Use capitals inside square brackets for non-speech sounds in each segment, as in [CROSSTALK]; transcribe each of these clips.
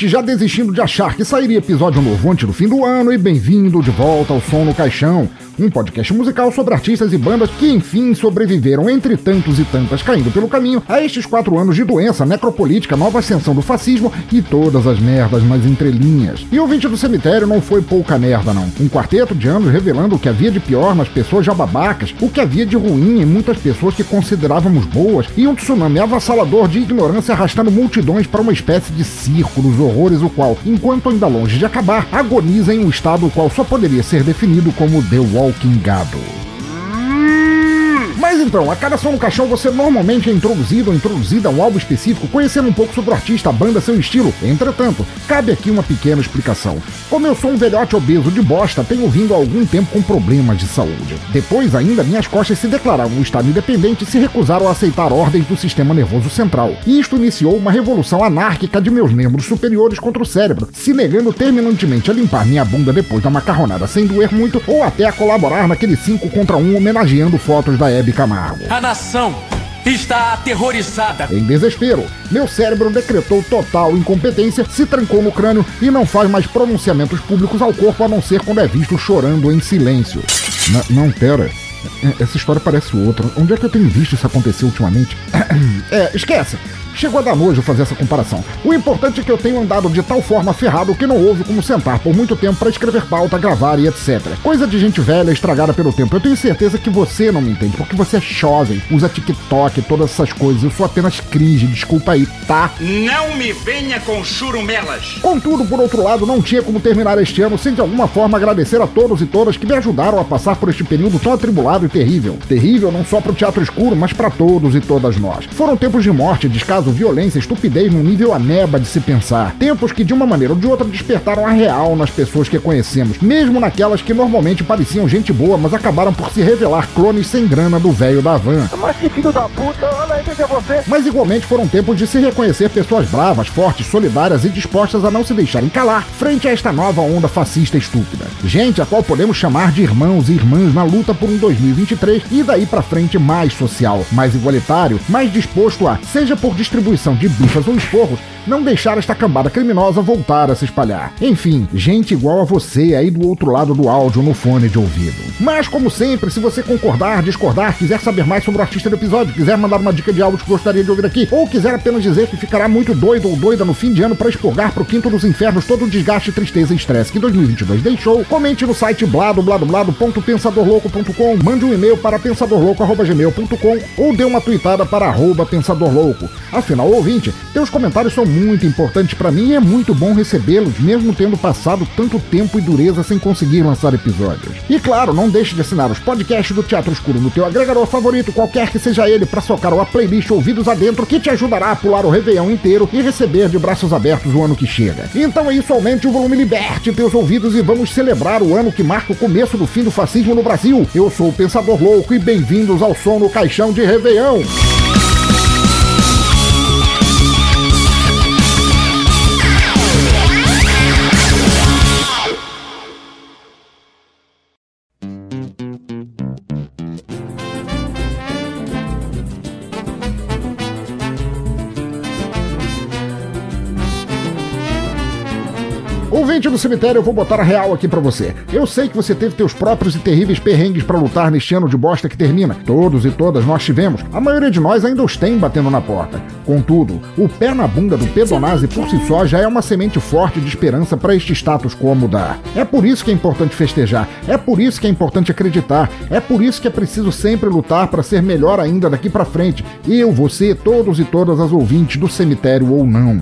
Ouvinte, já desistindo de achar que sairia episódio novo antes do fim do ano e bem-vindo de volta ao Som no Caixão, um podcast musical sobre artistas e bandas que, enfim, sobreviveram entre tantos e tantas caindo pelo caminho a estes quatro anos de doença necropolítica, nova ascensão do fascismo e todas as merdas nas entrelinhas. E o ouvinte do cemitério não foi pouca merda, não. Um quarteto de anos revelando o que havia de pior nas pessoas já babacas, o que havia de ruim em muitas pessoas que considerávamos boas, e um tsunami avassalador de ignorância arrastando multidões para uma espécie de circo dos horrores, o qual, enquanto ainda longe de acabar, agoniza em um estado o qual só poderia ser definido como The Walking Gado. Mas então, a cada som no caixão você normalmente é introduzido ou introduzida a um álbum específico, conhecendo um pouco sobre o artista, a banda, seu estilo. Entretanto, cabe aqui uma pequena explicação. Como eu sou um velhote obeso de bosta, tenho vindo há algum tempo com problemas de saúde. Depois, ainda, minhas costas se declararam um estado independente e se recusaram a aceitar ordens do sistema nervoso central. E isto iniciou uma revolução anárquica de meus membros superiores contra o cérebro, se negando terminantemente a limpar minha bunda depois da macarronada sem doer muito, ou até a colaborar naquele 5 contra 1 homenageando fotos da Hebe Camargo. A nação está aterrorizada. Em desespero, meu cérebro decretou total incompetência, se trancou no crânio e não faz mais pronunciamentos públicos ao corpo a não ser quando é visto chorando em silêncio. N- não, pera. É, Essa história parece outra. Onde é que eu tenho visto isso acontecer ultimamente? [COUGHS] É, esquece. Chegou a dar nojo fazer essa comparação. O importante é que eu tenho andado de tal forma ferrado que não houve como sentar por muito tempo para escrever pauta, gravar e etc. Coisa de gente velha estragada pelo tempo. Eu tenho certeza que você não me entende, porque você é jovem, usa TikTok, todas essas coisas. Eu sou apenas cringe, desculpa aí, tá? Não me venha com churumelas. Contudo, por outro lado, não tinha como terminar este ano sem de alguma forma agradecer a todos e todas que me ajudaram a passar por este período tão atribulado e terrível. Terrível não só para o teatro escuro, mas para todos e todas nós. Foram tempos de morte, descaso, violência, estupidez num nível ameba de se pensar. Tempos que de uma maneira ou de outra despertaram a real nas pessoas que conhecemos, mesmo naquelas que normalmente pareciam gente boa, mas acabaram por se revelar clones sem grana do velho da van. Mas que filho da puta, olha aí, quem é você? Mas igualmente foram tempos de se reconhecer pessoas bravas, fortes, solidárias e dispostas a não se deixarem calar frente a esta nova onda fascista estúpida. Gente a qual podemos chamar de irmãos e irmãs na luta por um 2023 e daí pra frente mais social, mais igualitário, mais disposto a, seja por distribuição de bifas ou esporros, não deixar esta cambada criminosa voltar a se espalhar. Enfim, gente igual a você aí do outro lado do áudio no fone de ouvido. Mas, como sempre, se você concordar, discordar, quiser saber mais sobre o artista do episódio, quiser mandar uma dica de áudio que gostaria de ouvir aqui, ou quiser apenas dizer que ficará muito doido ou doida no fim de ano para expurgar pro quinto dos infernos todo o desgaste, tristeza e estresse que 2022 deixou, comente no site bladobladoblado.pensadorlouco.com, mande um e-mail para pensadorlouco.gmail.com ou dê uma tweetada para arroba pensadorlouco. Afinal, ouvinte, teus comentários são muito importantes para mim e é muito bom recebê-los, mesmo tendo passado tanto tempo e dureza sem conseguir lançar episódios. E claro, não deixe de assinar os podcasts do Teatro Escuro no teu agregador favorito, qualquer que seja ele, para socar a playlist Ouvidos Adentro, que te ajudará a pular o Réveillon inteiro e receber de braços abertos o ano que chega. Então é isso, aumente o volume, liberte teus ouvidos e vamos celebrar o ano que marca o começo do fim do fascismo no Brasil. Eu sou o Pensador Louco e bem-vindos ao som no caixão de Réveillon. Ouvinte do cemitério, eu vou botar a real aqui pra você. Eu sei que você teve teus próprios e terríveis perrengues pra lutar neste ano de bosta que termina. Todos e todas nós tivemos. A maioria de nós ainda os tem batendo na porta. Contudo, o pé na bunda do pedonase por si só já é uma semente forte de esperança para este status quo mudar. É por isso que é importante festejar. É por isso que é importante acreditar. É por isso que é preciso sempre lutar para ser melhor ainda daqui pra frente. Eu, você, todos e todas as ouvintes do cemitério ou não.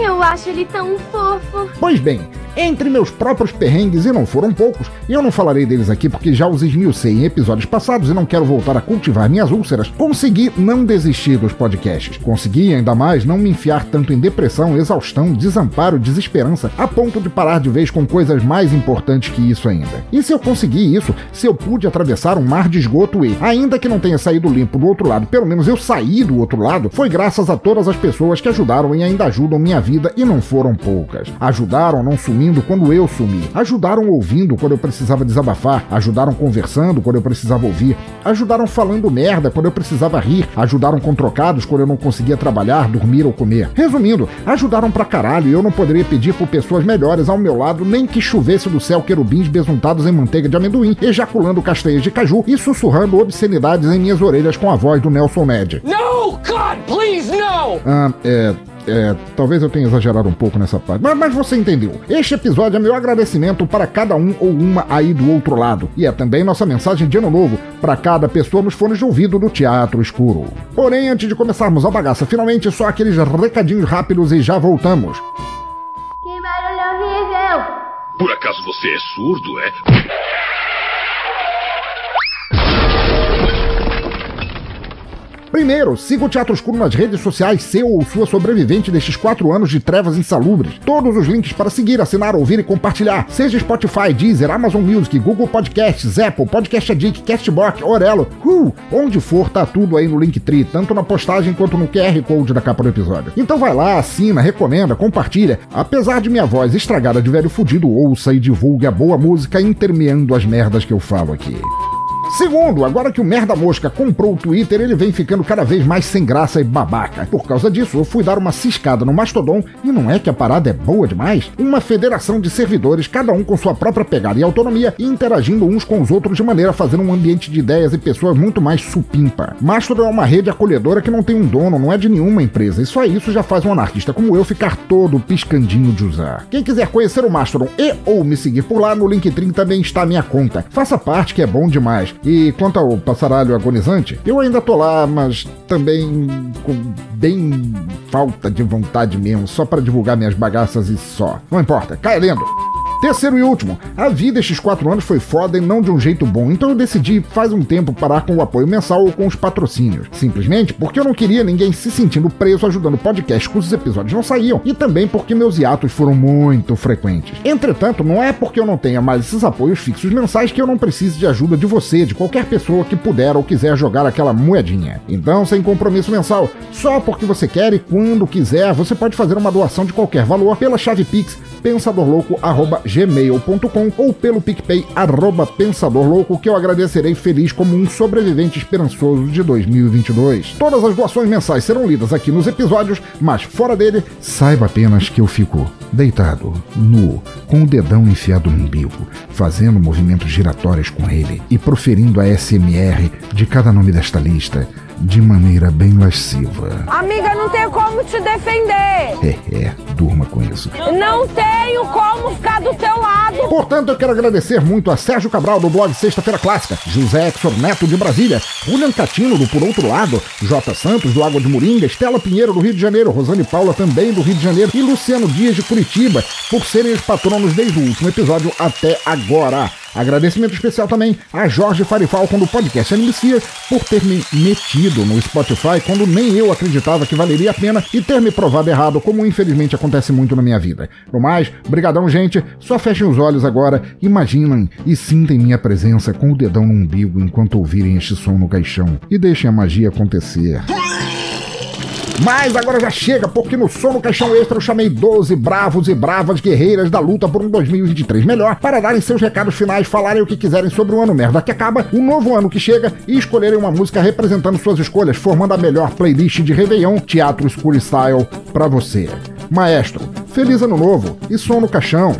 Eu acho ele tão fofo. Pois bem, entre meus próprios perrengues, e não foram poucos, e eu não falarei deles aqui porque já os esmiucei em episódios passados e não quero voltar a cultivar minhas úlceras, consegui não desistir dos podcasts. Consegui, ainda mais, não me enfiar tanto em depressão, exaustão, desamparo, desesperança, a ponto de parar de vez com coisas mais importantes que isso ainda. E se eu consegui isso, se eu pude atravessar um mar de esgoto e, ainda que não tenha saído limpo do outro lado, pelo menos eu saí do outro lado, foi graças a todas as pessoas que ajudaram e ainda ajudam minha vida e não foram poucas. Ajudaram não sumindo quando eu sumi. Ajudaram ouvindo quando eu precisava desabafar. Ajudaram conversando quando eu precisava ouvir. Ajudaram falando merda quando eu precisava rir. Ajudaram com trocados quando eu não conseguia trabalhar, dormir ou comer. Resumindo, ajudaram pra caralho e eu não poderia pedir por pessoas melhores ao meu lado nem que chovesse do céu querubins besuntados em manteiga de amendoim, ejaculando castanhas de caju e sussurrando obscenidades em minhas orelhas com a voz do Nelson Ned. No, God, please, no! Ah, é. É, talvez eu tenha exagerado um pouco nessa parte, mas, mas, você entendeu. Este episódio é meu agradecimento para cada um ou uma aí do outro lado. E é também nossa mensagem de ano novo para cada pessoa nos fones de ouvido do Teatro Escuro. Porém, antes de começarmos a bagaça, finalmente só aqueles recadinhos rápidos e já voltamos. Que barulho horrível! Por acaso você é surdo, é? Primeiro, siga o Teatro Escuro nas redes sociais, seu ou sua sobrevivente destes quatro anos de trevas insalubres. Todos os links para seguir, assinar, ouvir e compartilhar, seja Spotify, Deezer, Amazon Music, Google Podcasts, Apple, Podcast Addict, Castbox, Orelo, uh, onde for, tá tudo aí no Linktree, tanto na postagem quanto no QR Code da capa do episódio. Então vai lá, assina, recomenda, compartilha. Apesar de minha voz estragada de velho fudido, ouça e divulgue a boa música intermeando as merdas que eu falo aqui. Segundo, agora que o Merda Mosca comprou o Twitter, ele vem ficando cada vez mais sem graça e babaca. Por causa disso, eu fui dar uma ciscada no Mastodon e não é que a parada é boa demais? Uma federação de servidores, cada um com sua própria pegada e autonomia, e interagindo uns com os outros de maneira a fazer um ambiente de ideias e pessoas muito mais supimpa. Mastodon é uma rede acolhedora que não tem um dono, não é de nenhuma empresa, e só isso já faz um anarquista como eu ficar todo piscandinho de usar. Quem quiser conhecer o Mastodon e ou me seguir por lá, no Linktree também está a minha conta. Faça parte que é bom demais. E quanto ao passaralho agonizante, eu ainda tô lá, mas também com bem falta de vontade mesmo, só para divulgar minhas bagaças e só. Não importa, caia lendo. Terceiro e último, a vida estes quatro anos foi foda e não de um jeito bom, então eu decidi faz um tempo parar com o apoio mensal ou com os patrocínios. Simplesmente porque eu não queria ninguém se sentindo preso ajudando o podcast cujos episódios não saíam, e também porque meus hiatos foram muito frequentes. Entretanto, não é porque eu não tenha mais esses apoios fixos mensais que eu não precise de ajuda de você, de qualquer pessoa que puder ou quiser jogar aquela moedinha. Então, sem compromisso mensal, só porque você quer e quando quiser, você pode fazer uma doação de qualquer valor pela chave Pix pensadorlouco@gmail.com ou pelo PicPay arroba pensadorlouco que eu agradecerei feliz como um sobrevivente esperançoso de 2022. Todas as doações mensais serão lidas aqui nos episódios, mas fora dele, saiba apenas que eu fico deitado, nu, com o dedão enfiado no umbigo, fazendo movimentos giratórios com ele e proferindo a SMR de cada nome desta lista de maneira bem lasciva. Amiga, não tenho como te defender. É, é, durma com isso. Não tenho como ficar do teu lado. Portanto, eu quero agradecer muito a Sérgio Cabral do blog Sexta-feira Clássica, José Exor Neto de Brasília, William Catino do Por Outro Lado, J. Santos do Água de Moringa, Estela Pinheiro do Rio de Janeiro, Rosane Paula também do Rio de Janeiro e Luciano Dias de Curitiba, por serem os patronos desde o último episódio até agora. Agradecimento especial também a Jorge Farifalcon do podcast Animecia por ter me metido no Spotify quando nem eu acreditava que valeria a pena e ter me provado errado, como infelizmente acontece muito na minha vida. No mais, brigadão gente, só fechem os olhos agora, imaginem e sintem minha presença com o dedão no umbigo enquanto ouvirem este som no caixão e deixem a magia acontecer. Mas agora já chega, porque no som no caixão extra eu chamei 12 bravos e bravas guerreiras da luta por um 2023 melhor para darem seus recados finais, falarem o que quiserem sobre o ano merda que acaba, o novo ano que chega e escolherem uma música representando suas escolhas, formando a melhor playlist de Réveillon Teatro Escuro Style para você. Maestro, feliz ano novo e som no caixão.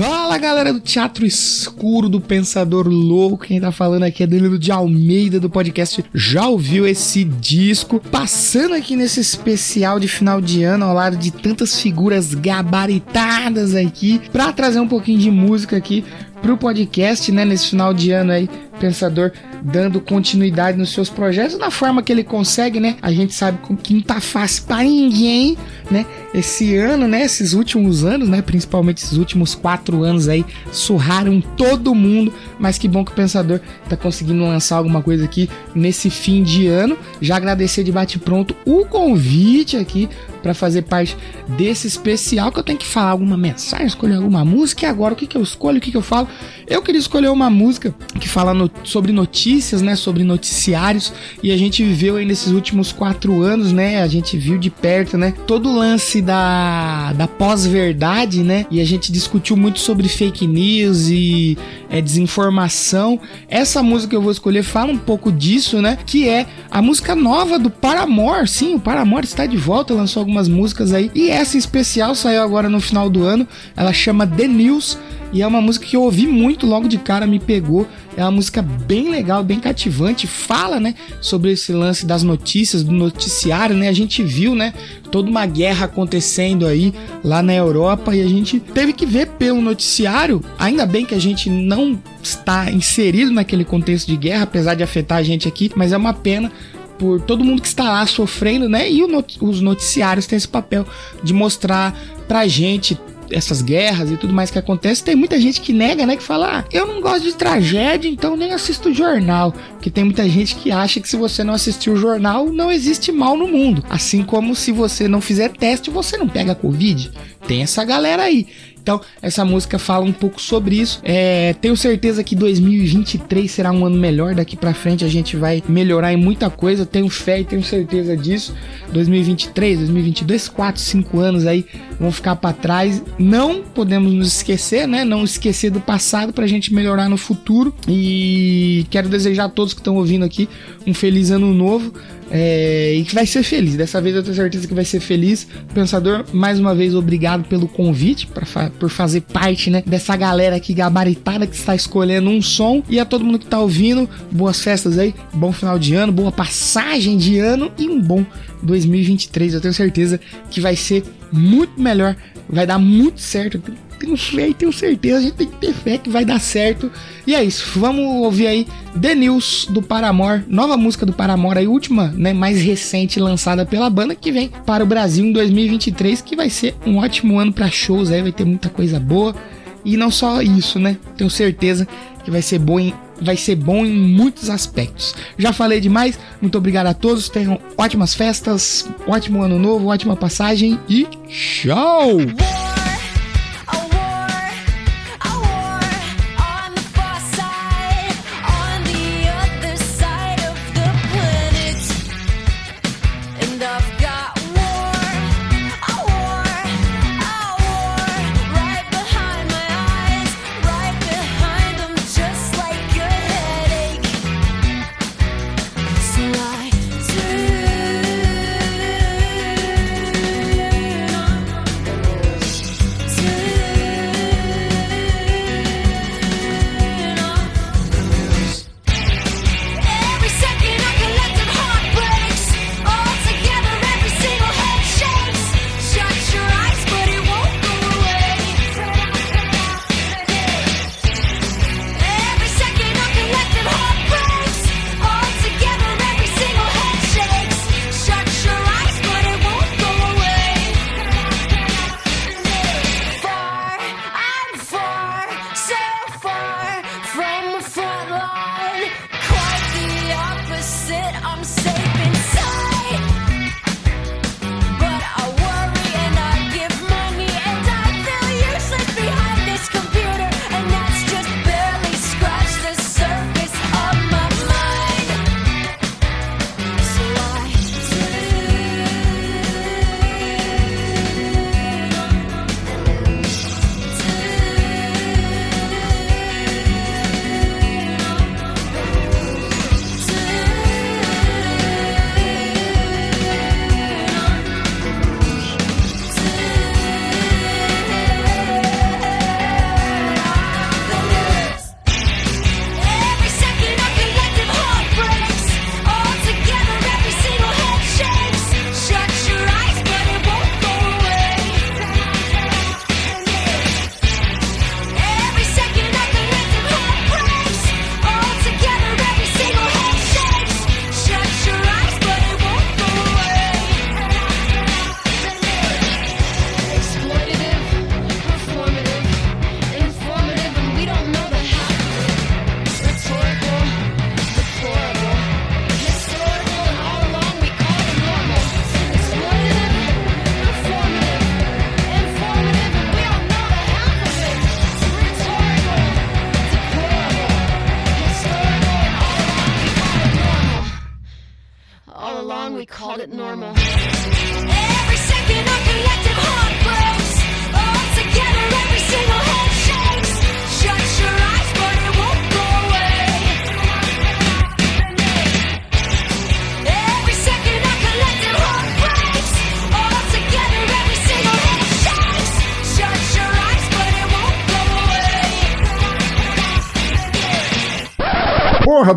Fala galera do Teatro Escuro do Pensador Louco, quem tá falando aqui é Danilo de Almeida do podcast Já ouviu esse disco? Passando aqui nesse especial de final de ano ao lado de tantas figuras gabaritadas aqui, pra trazer um pouquinho de música aqui pro podcast, né, nesse final de ano aí Pensador dando continuidade nos seus projetos na forma que ele consegue, né? A gente sabe que não tá fácil para ninguém, né? Esse ano, né? Esses últimos anos, né? Principalmente esses últimos quatro anos aí, surraram todo mundo. Mas que bom que o Pensador tá conseguindo lançar alguma coisa aqui nesse fim de ano. Já agradecer de bate pronto o convite aqui para fazer parte desse especial que eu tenho que falar alguma mensagem, escolher alguma música. E agora o que, que eu escolho, o que, que eu falo? Eu queria escolher uma música que fala no, sobre notícias, né? Sobre noticiários. E a gente viveu aí nesses últimos quatro anos, né? A gente viu de perto, né? Todo o lance da, da pós-verdade, né? E a gente discutiu muito sobre fake news e é, desinformação. Essa música que eu vou escolher fala um pouco disso, né? Que é a música nova do Paramore. Sim, o Paramore está de volta, lançou algumas músicas aí. E essa especial saiu agora no final do ano. Ela chama The News. E é uma música que eu ouvi muito logo de cara, me pegou. É uma música bem legal, bem cativante. Fala, né, sobre esse lance das notícias, do noticiário, né? A gente viu, né, toda uma guerra acontecendo aí lá na Europa e a gente teve que ver pelo noticiário. Ainda bem que a gente não está inserido naquele contexto de guerra, apesar de afetar a gente aqui, mas é uma pena por todo mundo que está lá sofrendo, né? E not os noticiários têm esse papel de mostrar pra gente essas guerras e tudo mais que acontece, tem muita gente que nega, né? Que fala, ah, eu não gosto de tragédia, então nem assisto jornal. Porque tem muita gente que acha que se você não assistir o jornal, não existe mal no mundo. Assim como se você não fizer teste, você não pega Covid. Tem essa galera aí. Então, essa música fala um pouco sobre isso. É, tenho certeza que 2023 será um ano melhor. Daqui para frente a gente vai melhorar em muita coisa. Tenho fé e tenho certeza disso. 2023, 2022, 4, 5 anos aí vão ficar para trás. Não podemos nos esquecer, né? Não esquecer do passado pra gente melhorar no futuro. E quero desejar a todos que estão ouvindo aqui um feliz ano novo. É, e que vai ser feliz. Dessa vez eu tenho certeza que vai ser feliz. Pensador, mais uma vez, obrigado pelo convite, fa por fazer parte né, dessa galera aqui gabaritada que está escolhendo um som. E a todo mundo que está ouvindo, boas festas aí, bom final de ano, boa passagem de ano e um bom 2023. Eu tenho certeza que vai ser muito melhor, vai dar muito certo tenho fé e tenho certeza, a gente tem que ter fé que vai dar certo. E é isso, vamos ouvir aí The News do Paramore, nova música do Paramore, a última, né, mais recente lançada pela banda que vem para o Brasil em 2023, que vai ser um ótimo ano para shows aí, vai ter muita coisa boa. E não só isso, né? Tenho certeza que vai ser bom em vai ser bom em muitos aspectos. Já falei demais, muito obrigado a todos, tenham ótimas festas, ótimo ano novo, ótima passagem e tchau!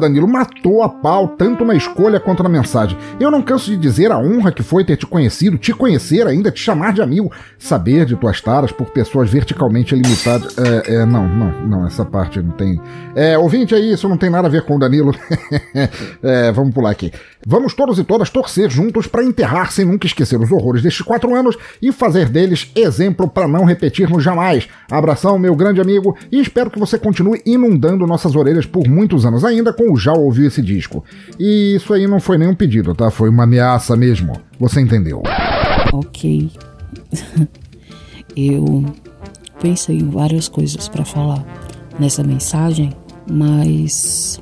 Danilo, matou a pau tanto na escolha quanto na mensagem. Eu não canso de dizer a honra que foi ter te conhecido, te conhecer ainda, te chamar de amigo, saber de tuas taras por pessoas verticalmente limitadas. É, é, não, não, não, essa parte não tem. É, ouvinte aí, isso não tem nada a ver com o Danilo. [LAUGHS] é, vamos pular aqui. Vamos todos e todas torcer juntos para enterrar sem nunca esquecer os horrores destes quatro anos e fazer deles exemplo para não repetirmos jamais. Abração, meu grande amigo, e espero que você continue inundando nossas orelhas por muitos anos ainda com o Já Ouviu Esse Disco. E isso aí não foi nenhum pedido, tá? Foi uma ameaça mesmo. Você entendeu? Ok. [LAUGHS] Eu pensei em várias coisas para falar nessa mensagem, mas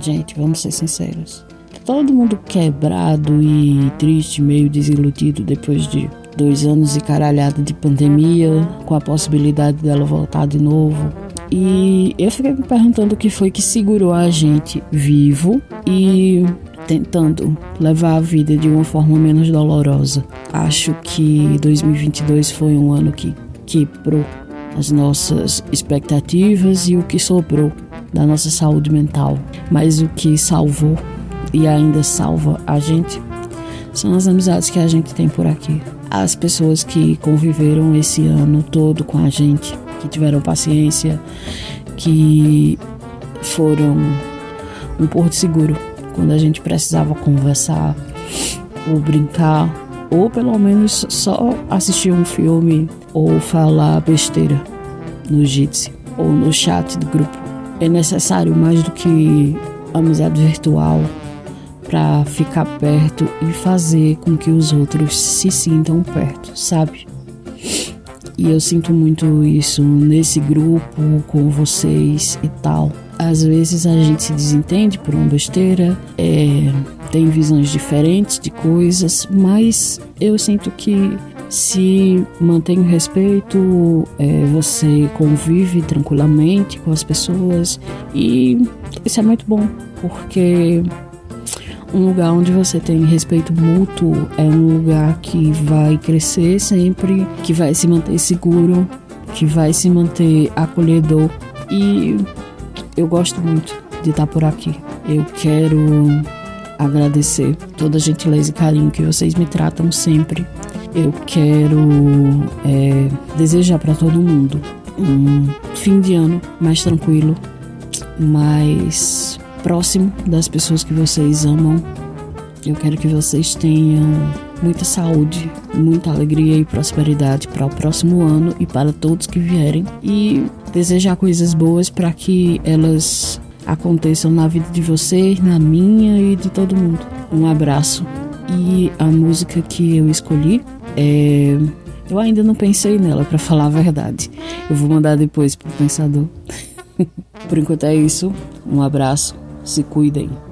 gente, vamos ser sinceros. Todo mundo quebrado e triste, meio desiludido depois de dois anos e caralhada de pandemia, com a possibilidade dela voltar de novo. E eu fiquei me perguntando o que foi que segurou a gente vivo e tentando levar a vida de uma forma menos dolorosa. Acho que 2022 foi um ano que quebrou as nossas expectativas e o que sobrou da nossa saúde mental. Mas o que salvou e ainda salva a gente são as amizades que a gente tem por aqui. As pessoas que conviveram esse ano todo com a gente, que tiveram paciência, que foram um porto seguro quando a gente precisava conversar ou brincar, ou pelo menos só assistir um filme ou falar besteira no Jitsi ou no chat do grupo. É necessário mais do que amizade virtual para ficar perto e fazer com que os outros se sintam perto, sabe? E eu sinto muito isso nesse grupo, com vocês e tal. Às vezes a gente se desentende por uma besteira, é, tem visões diferentes de coisas, mas eu sinto que se mantém o respeito, é, você convive tranquilamente com as pessoas e isso é muito bom, porque um lugar onde você tem respeito mútuo é um lugar que vai crescer sempre, que vai se manter seguro, que vai se manter acolhedor e eu gosto muito de estar por aqui. Eu quero agradecer toda a gentileza e carinho que vocês me tratam sempre. Eu quero é, desejar para todo mundo um fim de ano mais tranquilo, mais próximo das pessoas que vocês amam. Eu quero que vocês tenham muita saúde, muita alegria e prosperidade para o próximo ano e para todos que vierem e desejar coisas boas para que elas aconteçam na vida de vocês, na minha e de todo mundo. Um abraço. E a música que eu escolhi é eu ainda não pensei nela, para falar a verdade. Eu vou mandar depois pro pensador. [LAUGHS] Por enquanto é isso. Um abraço. Se cuidem.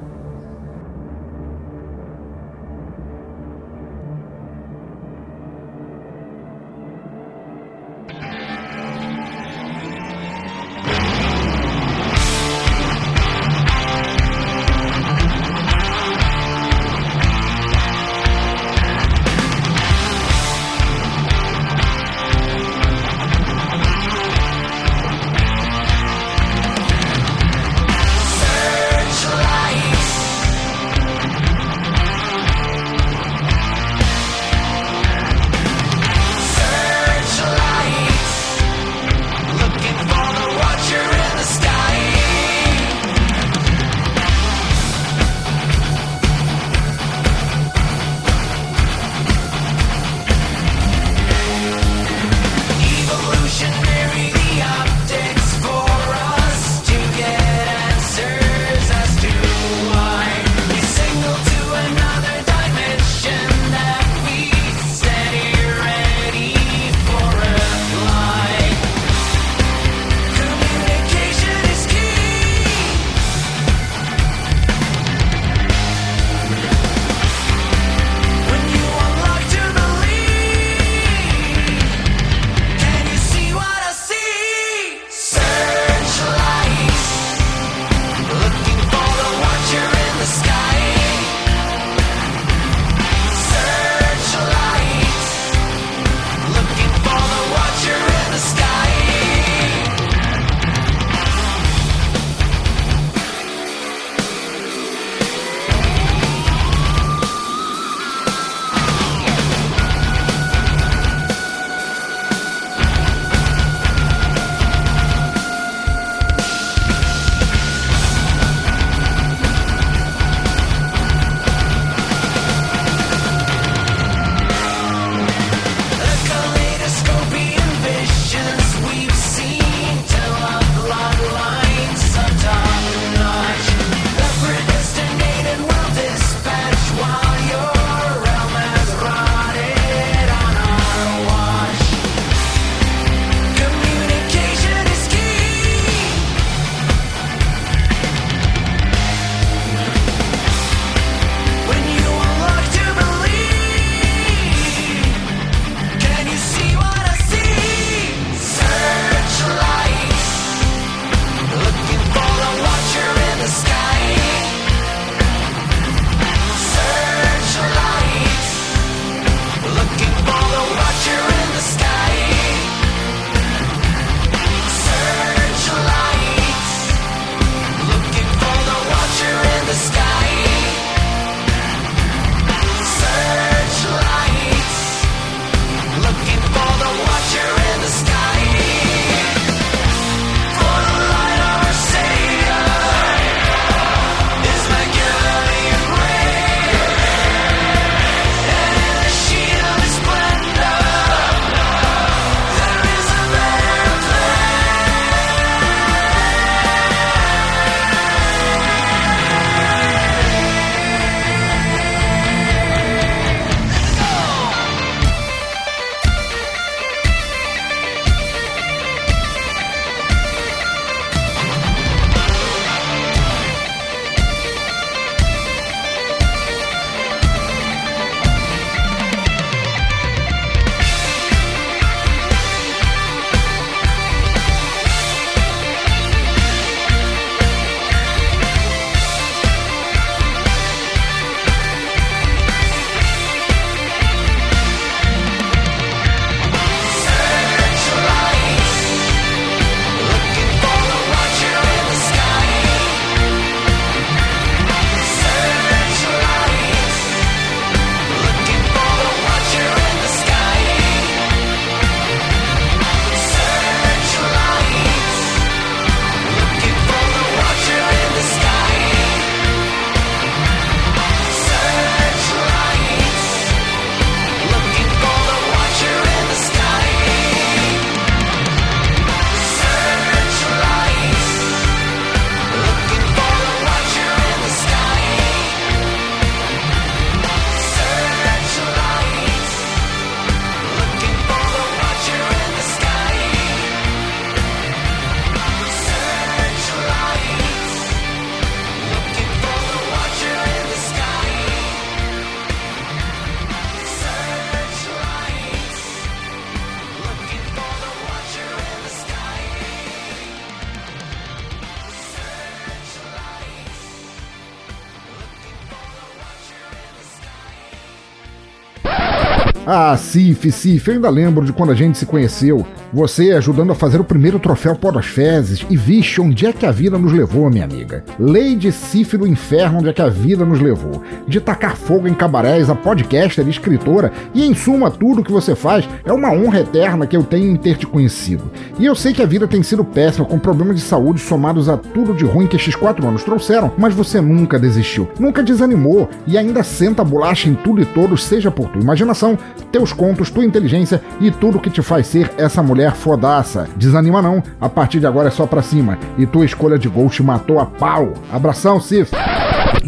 Ah, Cif, Cif, eu ainda lembro de quando a gente se conheceu. Você ajudando a fazer o primeiro troféu Pó das Fezes. E vixe, onde é que a vida nos levou, minha amiga? Lady Cif do inferno, onde é que a vida nos levou? De tacar fogo em cabarés, a podcaster, escritora e, em suma, tudo que você faz é uma honra eterna que eu tenho em ter te conhecido. E eu sei que a vida tem sido péssima, com problemas de saúde somados a tudo de ruim que estes quatro anos trouxeram, mas você nunca desistiu, nunca desanimou e ainda senta bolacha em tudo e todos, seja por tua imaginação, teus contos, tua inteligência e tudo que te faz ser essa mulher fodaça. Desanima não, a partir de agora é só pra cima. E tua escolha de gol te matou a pau. Abração, Cif.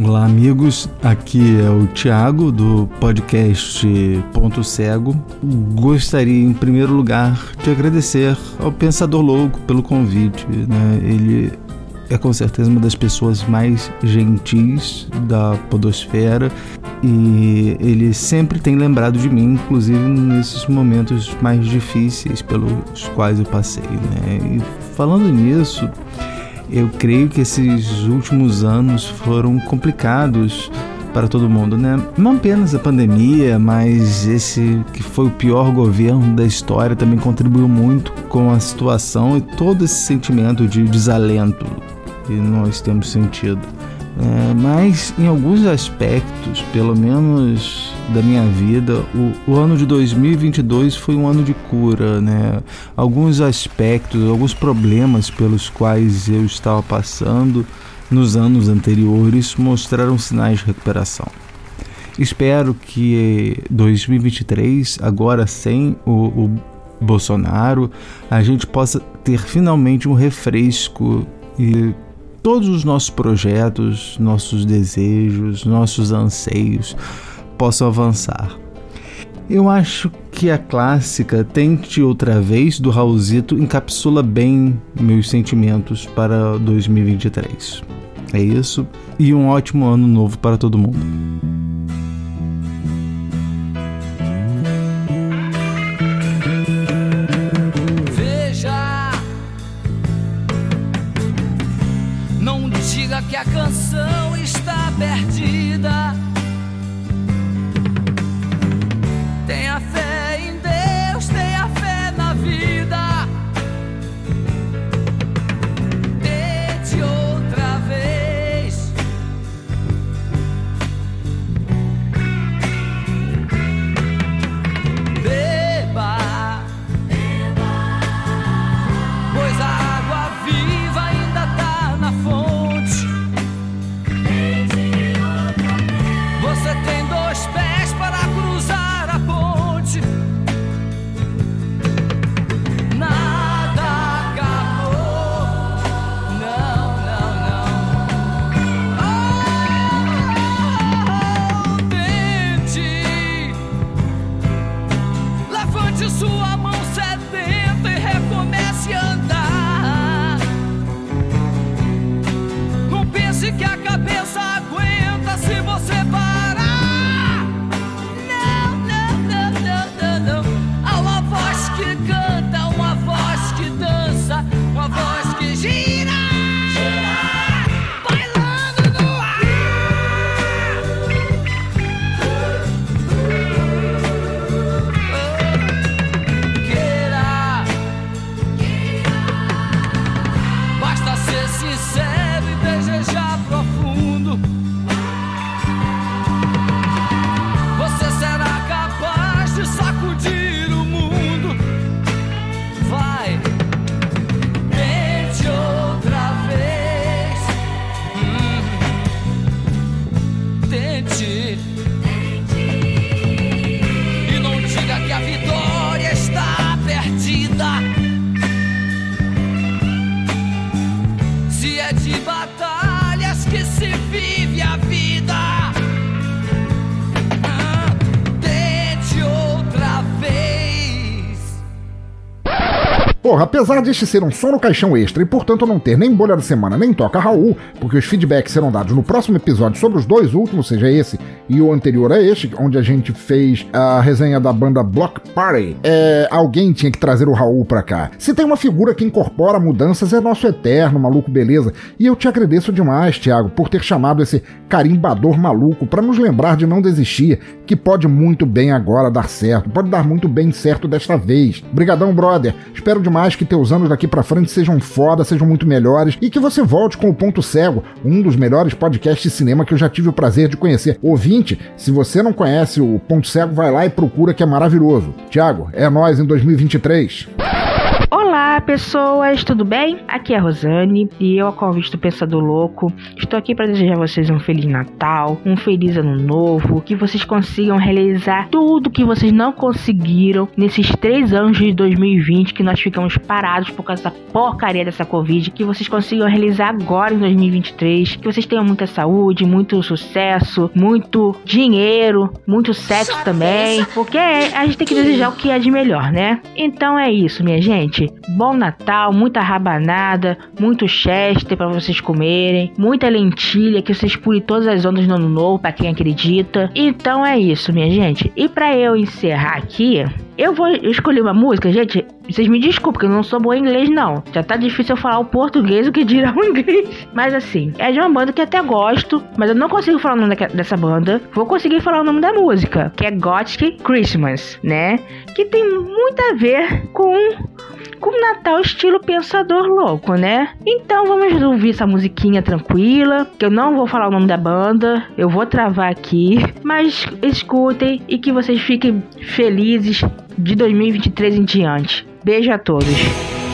Olá, amigos. Aqui é o Thiago do podcast Ponto Cego. Gostaria, em primeiro lugar, de agradecer ao Pensador Louco pelo convite. Né? Ele é com certeza uma das pessoas mais gentis da Podosfera e ele sempre tem lembrado de mim, inclusive nesses momentos mais difíceis pelos quais eu passei. Né? E falando nisso. Eu creio que esses últimos anos foram complicados para todo mundo, né? Não apenas a pandemia, mas esse que foi o pior governo da história também contribuiu muito com a situação e todo esse sentimento de desalento que nós temos sentido. É, mas em alguns aspectos, pelo menos da minha vida, o, o, ano de 2022 foi um ano de cura, né? Alguns aspectos, alguns problemas pelos quais eu estava passando nos anos anteriores mostraram sinais de recuperação. Espero que 2023, agora sem o, o Bolsonaro, a gente possa ter finalmente um refresco e todos os nossos projetos, nossos desejos, nossos anseios possam avançar. Eu acho que a clássica Tente Outra Vez do Raulzito encapsula bem meus sentimentos para 2023. É isso e um ótimo ano novo para todo mundo. A canção está perdida. Apesar deste ser um som no caixão extra e portanto não ter nem bolha da semana nem toca Raul, porque os feedbacks serão dados no próximo episódio sobre os dois últimos, seja esse e o anterior a este, onde a gente fez a resenha da banda Block Party, é, alguém tinha que trazer o Raul pra cá. Se tem uma figura que incorpora mudanças, é nosso eterno maluco beleza. E eu te agradeço demais, Thiago, por ter chamado esse carimbador maluco para nos lembrar de não desistir, que pode muito bem agora dar certo, pode dar muito bem certo desta vez. Brigadão, brother. Espero demais que teus anos daqui para frente sejam foda, sejam muito melhores e que você volte com o Ponto Cego, um dos melhores podcasts de cinema que eu já tive o prazer de conhecer. Ouvinte, se você não conhece o Ponto Cego, vai lá e procura que é maravilhoso. Tiago, é nós em 2023. Olá, pessoas, tudo bem? Aqui é a Rosane e eu, a convite do Pensador Louco, estou aqui para desejar a vocês um Feliz Natal, um Feliz Ano Novo, que vocês consigam realizar tudo que vocês não conseguiram nesses três anos de 2020 que nós ficamos parados por causa da porcaria dessa Covid, que vocês consigam realizar agora em 2023, que vocês tenham muita saúde, muito sucesso, muito dinheiro, muito sexo também, porque a gente tem que desejar o que é de melhor, né? Então é isso, minha gente. Bom Natal, muita rabanada, muito chester para vocês comerem, muita lentilha que vocês pulem todas as ondas no ano novo para quem acredita. Então é isso, minha gente. E para eu encerrar aqui, eu vou escolher uma música, gente. Vocês me desculpem, que eu não sou boa em inglês, não. Já tá difícil eu falar o português, o que dirá o inglês. Mas assim, é de uma banda que até gosto, mas eu não consigo falar o nome dessa banda. Vou conseguir falar o nome da música, que é Gothic Christmas, né? Que tem muito a ver com com Natal estilo pensador louco, né? Então vamos ouvir essa musiquinha tranquila, que eu não vou falar o nome da banda, eu vou travar aqui, mas escutem e que vocês fiquem felizes de 2023 em diante. Beijo a todos.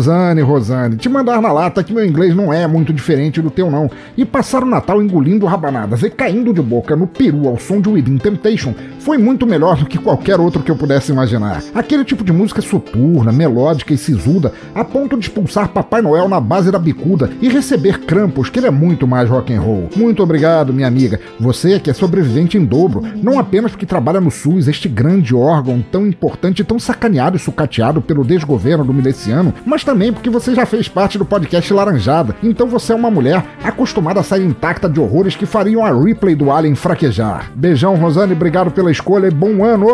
Rosane, Rosane, te mandar na lata que meu inglês não é muito diferente do teu não. E passar o Natal engolindo rabanadas e caindo de boca no peru ao som de Within Temptation foi muito melhor do que qualquer outro que eu pudesse imaginar. Aquele tipo de música soturna, melódica e sisuda, a ponto de expulsar Papai Noel na base da bicuda e receber crampos, que ele é muito mais rock and roll. Muito obrigado, minha amiga. Você que é sobrevivente em dobro, não apenas porque trabalha no SUS, este grande órgão tão importante e tão sacaneado e sucateado pelo desgoverno do miliciano, mas também porque você já fez parte do podcast Laranjada. Então você é uma mulher acostumada a sair intacta de horrores que fariam a replay do Alien fraquejar. Beijão, Rosane, obrigado pela escolha e bom ano!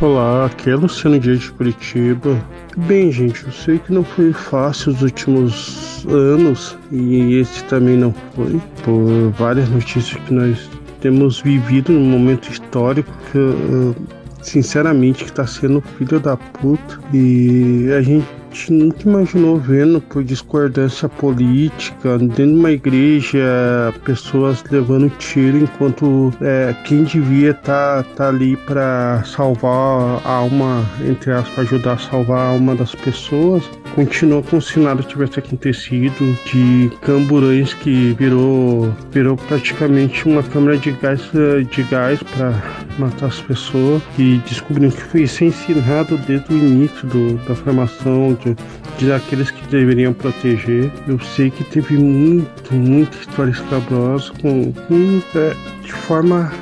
Olá, aqui é Luciano Dias de Curitiba. Bem, gente, eu sei que não foi fácil os últimos anos e esse também não foi, por várias notícias que nós temos vivido num momento histórico que uh, sinceramente, que tá sendo filho da puta. E a gente nunca imaginou vendo por discordância política dentro de uma igreja pessoas levando tiro enquanto é, quem devia tá, tá ali para salvar a alma entre aspas ajudar a salvar a alma das pessoas continuou como se nada tivesse acontecido de camburões que virou virou praticamente uma câmara de gás de gás para matar as pessoas e descobriram que foi isso ensinado desde o início do, da formação de, de aqueles que deveriam proteger. Eu sei que teve muito, muita história escabrosa com, com é, de forma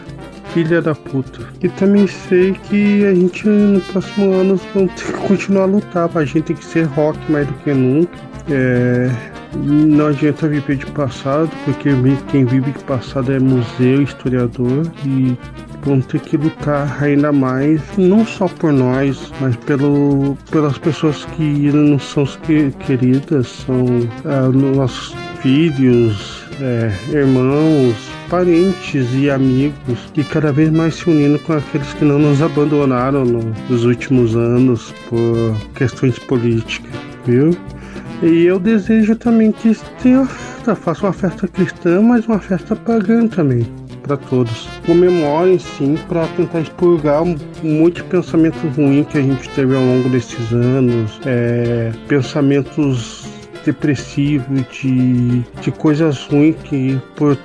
filha da puta. E também sei que a gente no próximo ano vamos ter que continuar a lutar. A gente tem que ser rock mais do que nunca. É, não adianta viver de passado, porque quem vive de passado é museu, historiador e vão ter que lutar ainda mais, não só por nós, mas pelo, pelas pessoas que não são queridas, são ah, nossos filhos, é, irmãos, parentes e amigos que cada vez mais se unindo com aqueles que não nos abandonaram nos últimos anos por questões políticas, viu? E eu desejo também que tenha festa, faça uma festa cristã, mas uma festa pagã também para todos. Comemorem sim para tentar expurgar de pensamento ruim que a gente teve ao longo desses anos, é, pensamentos depressivo, de, de coisas ruins que por,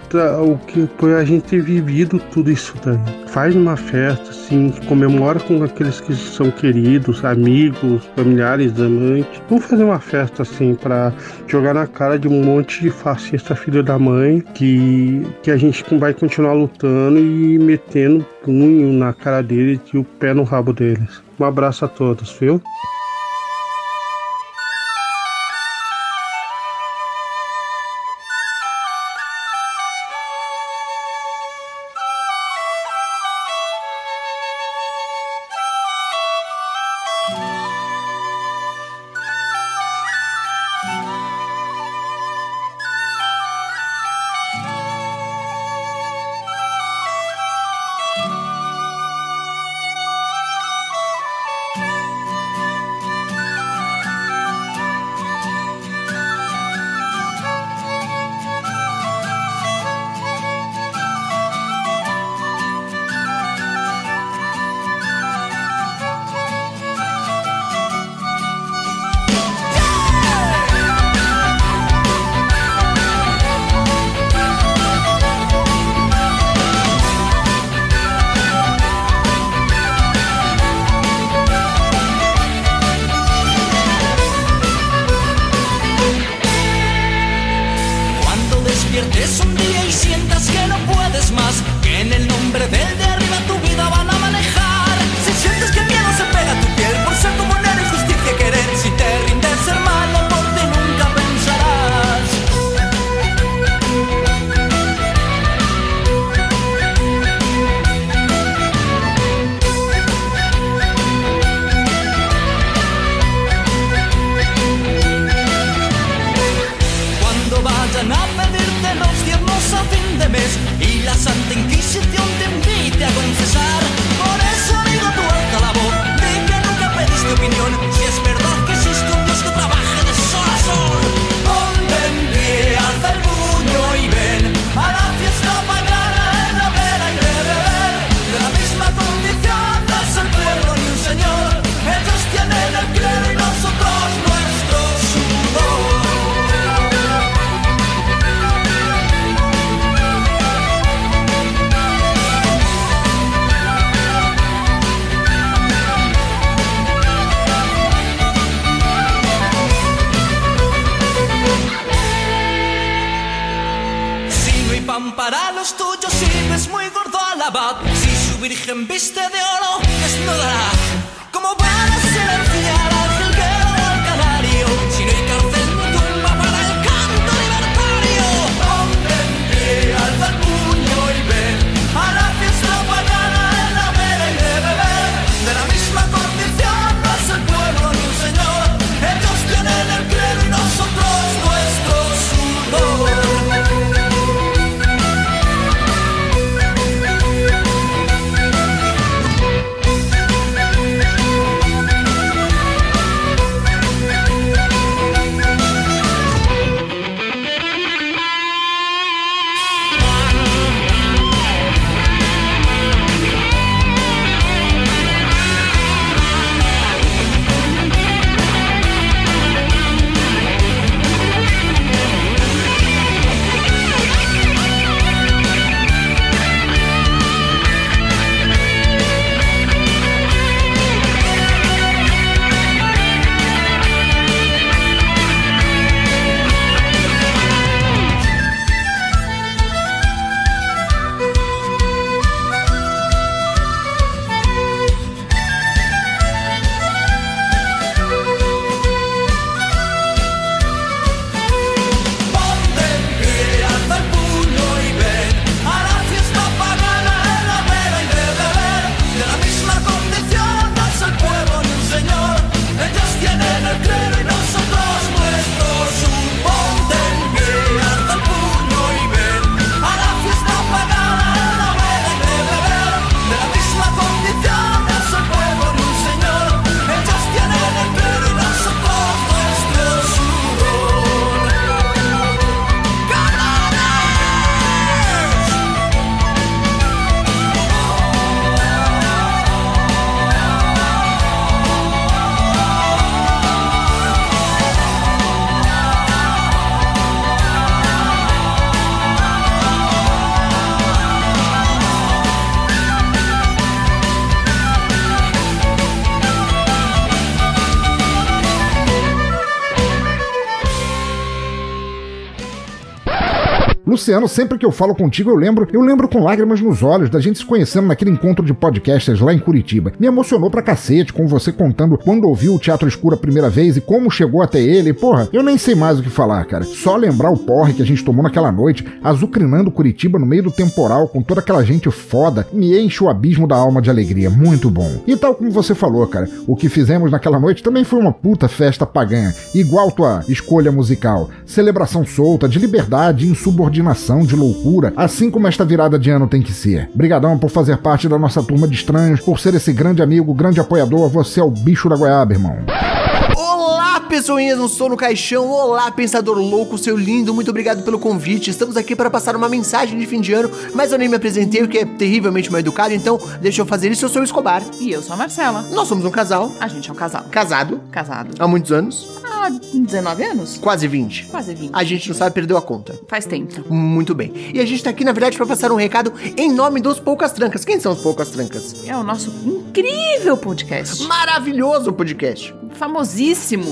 o que por a gente ter vivido tudo isso daí. Faz uma festa, assim, comemora com aqueles que são queridos, amigos, familiares, amantes. Vamos fazer uma festa assim para jogar na cara de um monte de fascista filho da mãe que, que a gente vai continuar lutando e metendo punho na cara deles e o pé no rabo deles. Um abraço a todos, viu? Luciano, sempre que eu falo contigo, eu lembro, eu lembro com lágrimas nos olhos da gente se conhecendo naquele encontro de podcasters lá em Curitiba. Me emocionou pra cacete com você contando quando ouviu o Teatro Escuro a primeira vez e como chegou até ele. Porra, eu nem sei mais o que falar, cara. Só lembrar o porre que a gente tomou naquela noite, azucrinando Curitiba no meio do temporal com toda aquela gente foda, me enche o abismo da alma de alegria. Muito bom. E tal como você falou, cara, o que fizemos naquela noite também foi uma puta festa pagã, igual tua escolha musical. Celebração solta, de liberdade, insubordinação, de loucura, assim como esta virada de ano tem que ser. Brigadão por fazer parte da nossa turma de estranhos, por ser esse grande amigo, grande apoiador. Você é o bicho da goiaba, irmão. Olá, pessoinhas no Sono Caixão. Olá, pensador louco, seu lindo. Muito obrigado pelo convite. Estamos aqui para passar uma mensagem de fim de ano, mas eu nem me apresentei, o que é terrivelmente mal educado, então deixa eu fazer isso. Eu sou o Escobar. E eu sou a Marcela. Nós somos um casal. A gente é um casal. Casado. Casado. Há muitos anos. Há 19 anos? Quase 20. Quase 20. A gente não sabe, perdeu a conta. Faz tempo. Muito bem. E a gente tá aqui, na verdade, para passar um recado em nome dos Poucas Trancas. Quem são os Poucas Trancas? É o nosso incrível podcast. Maravilhoso podcast. Famosíssimo.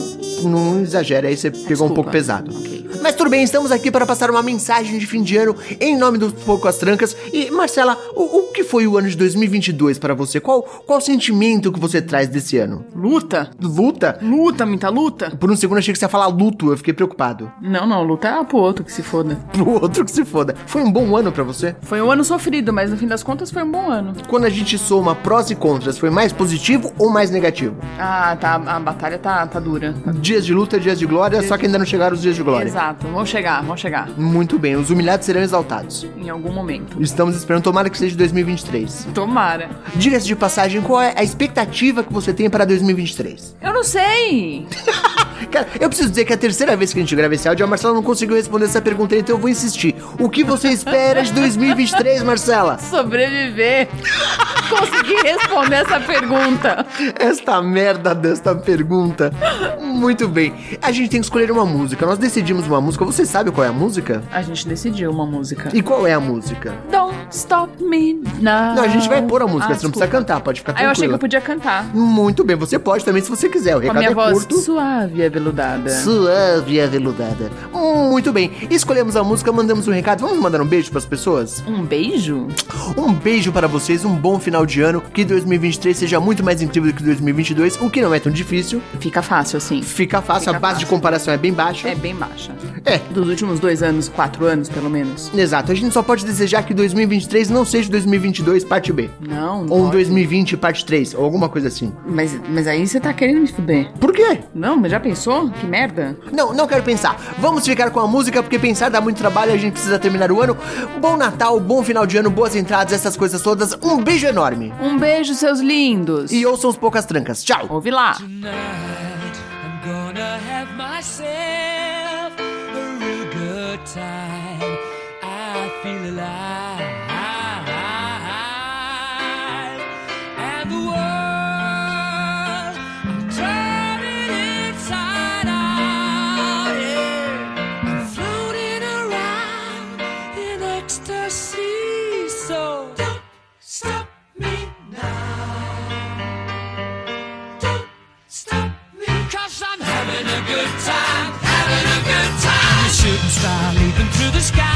Não exagera, aí você pegou Desculpa. um pouco pesado. Ok. Mas tudo bem, estamos aqui para passar uma mensagem de fim de ano em nome dos Poucas Trancas. E, Marcela, o, o que foi o ano de 2022 para você? Qual, qual sentimento que você traz desse ano? Luta. Luta? Luta, muita luta. Por um segundo achei que você ia falar luto, eu fiquei preocupado. Não, não, luta é pro outro que se foda. [LAUGHS] Pro outro que se foda. Foi um bom ano para você? Foi um ano sofrido, mas no fim das contas foi um bom ano. Quando a gente soma prós e contras, foi mais positivo ou mais negativo? Ah, tá, a batalha tá, tá dura. Dias de luta, dias de glória, só que ainda não chegaram os dias de glória. Exato, vão chegar, vão chegar. Muito bem, os humilhados serão exaltados. Em algum momento. Estamos esperando, tomara que seja 2023. Tomara. Diga-se de passagem, qual é a expectativa que você tem para 2023? Eu não sei. [LAUGHS] Cara, eu preciso dizer que é a terceira vez que a gente grava esse áudio, a Marcela não conseguiu responder essa pergunta, então eu vou insistir. O que você espera de 2023, Marcela? Sobreviver. Consegui responder essa pergunta. Esta merda desta pergunta. Muito bem. A gente tem que escolher uma música. Nós decidimos uma música. Você sabe qual é a música? A gente decidiu uma música. E qual é a música? Don't stop me now. Não, a gente vai pôr a música. Ah, você não precisa cantar, pode ficar Ah, eu achei que eu podia cantar. Muito bem, você pode também se você quiser. O Com a recado minha é voz curto. suave e aveludada. Suave e aveludada. Hum, muito bem. Escolhemos a música, mandamos um recado. Vamos mandar um beijo pras pessoas? Um beijo? Um beijo para vocês, um bom final de ano. Que 2023 seja muito mais incrível do que 2022, o que não é tão difícil. Fica fácil, assim. Fica fácil, Fica a base fácil. de comparação é bem baixa. É bem baixa. É. Dos últimos dois anos, quatro anos, pelo menos. Exato, a gente só pode desejar que 2023 não seja 2022 parte B. Não, não Ou pode. 2020 parte 3, ou alguma coisa assim. Mas, mas aí você tá querendo me fuder. Por quê? Não, mas já pensou? Que merda. Não, não quero pensar. Vamos ficar com a música, porque pensar dá muito trabalho e a gente precisa terminar o ano. Bom Natal, bom final de ano, boas entradas, essas coisas todas. Um beijo enorme. Um beijo, seus lindos. E ouçam os poucas trancas. Tchau. Ouve lá. I'm gonna have myself time. Sky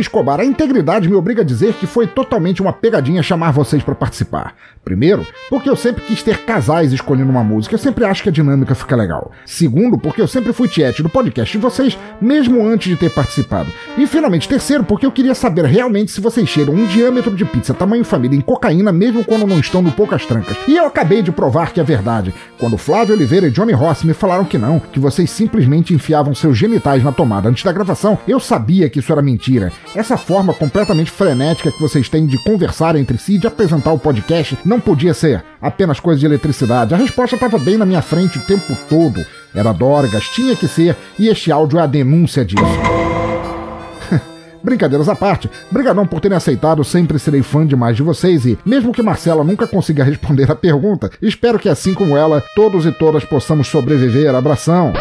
Escobar, a integridade me obriga a dizer que foi totalmente uma pegadinha chamar vocês para participar. Primeiro, porque eu sempre quis ter casais escolhendo uma música, eu sempre acho que a dinâmica fica legal. Segundo, porque eu sempre fui tiete do podcast de vocês, mesmo antes de ter participado. E finalmente, terceiro, porque eu queria saber realmente se vocês cheiram um diâmetro de pizza tamanho família em cocaína, mesmo quando não estão no poucas trancas. E eu acabei de provar que é verdade, quando Flávio Oliveira e Johnny Ross me falaram que não, que vocês simplesmente enfiavam seus genitais na tomada antes da gravação, eu sabia que isso era mentira. Essa forma completamente frenética que vocês têm de conversar entre si de apresentar o podcast não podia ser apenas coisa de eletricidade. A resposta estava bem na minha frente o tempo todo. Era Dorgas, tinha que ser, e este áudio é a denúncia disso. [LAUGHS] Brincadeiras à parte, brigadão por terem aceitado, sempre serei fã demais de vocês e, mesmo que Marcela nunca consiga responder a pergunta, espero que assim como ela, todos e todas possamos sobreviver. Abração!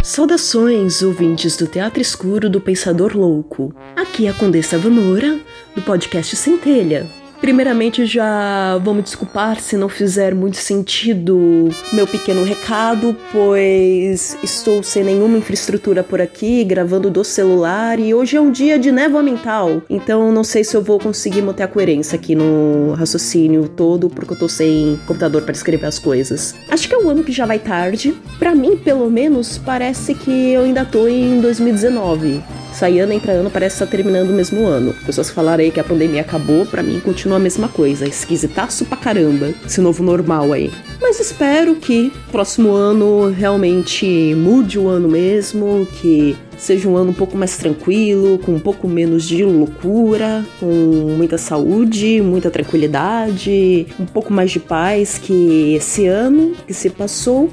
Saudações, ouvintes do Teatro Escuro do Pensador Louco. Aqui é a Condessa Vanora, do podcast Centelha. Primeiramente, já vou me desculpar se não fizer muito sentido meu pequeno recado, pois estou sem nenhuma infraestrutura por aqui, gravando do celular e hoje é um dia de névoa mental. Então, não sei se eu vou conseguir manter a coerência aqui no raciocínio todo, porque eu tô sem computador para escrever as coisas. Acho que é um ano que já vai tarde. Para mim, pelo menos, parece que eu ainda tô em 2019 sai ano entra ano, parece estar terminando o mesmo ano. Pessoas falaram aí que a pandemia acabou, para mim continua a mesma coisa. Esquisitaço pra caramba, esse novo normal aí. Mas espero que próximo ano realmente mude o ano mesmo, que seja um ano um pouco mais tranquilo, com um pouco menos de loucura, com muita saúde, muita tranquilidade, um pouco mais de paz que esse ano que se passou.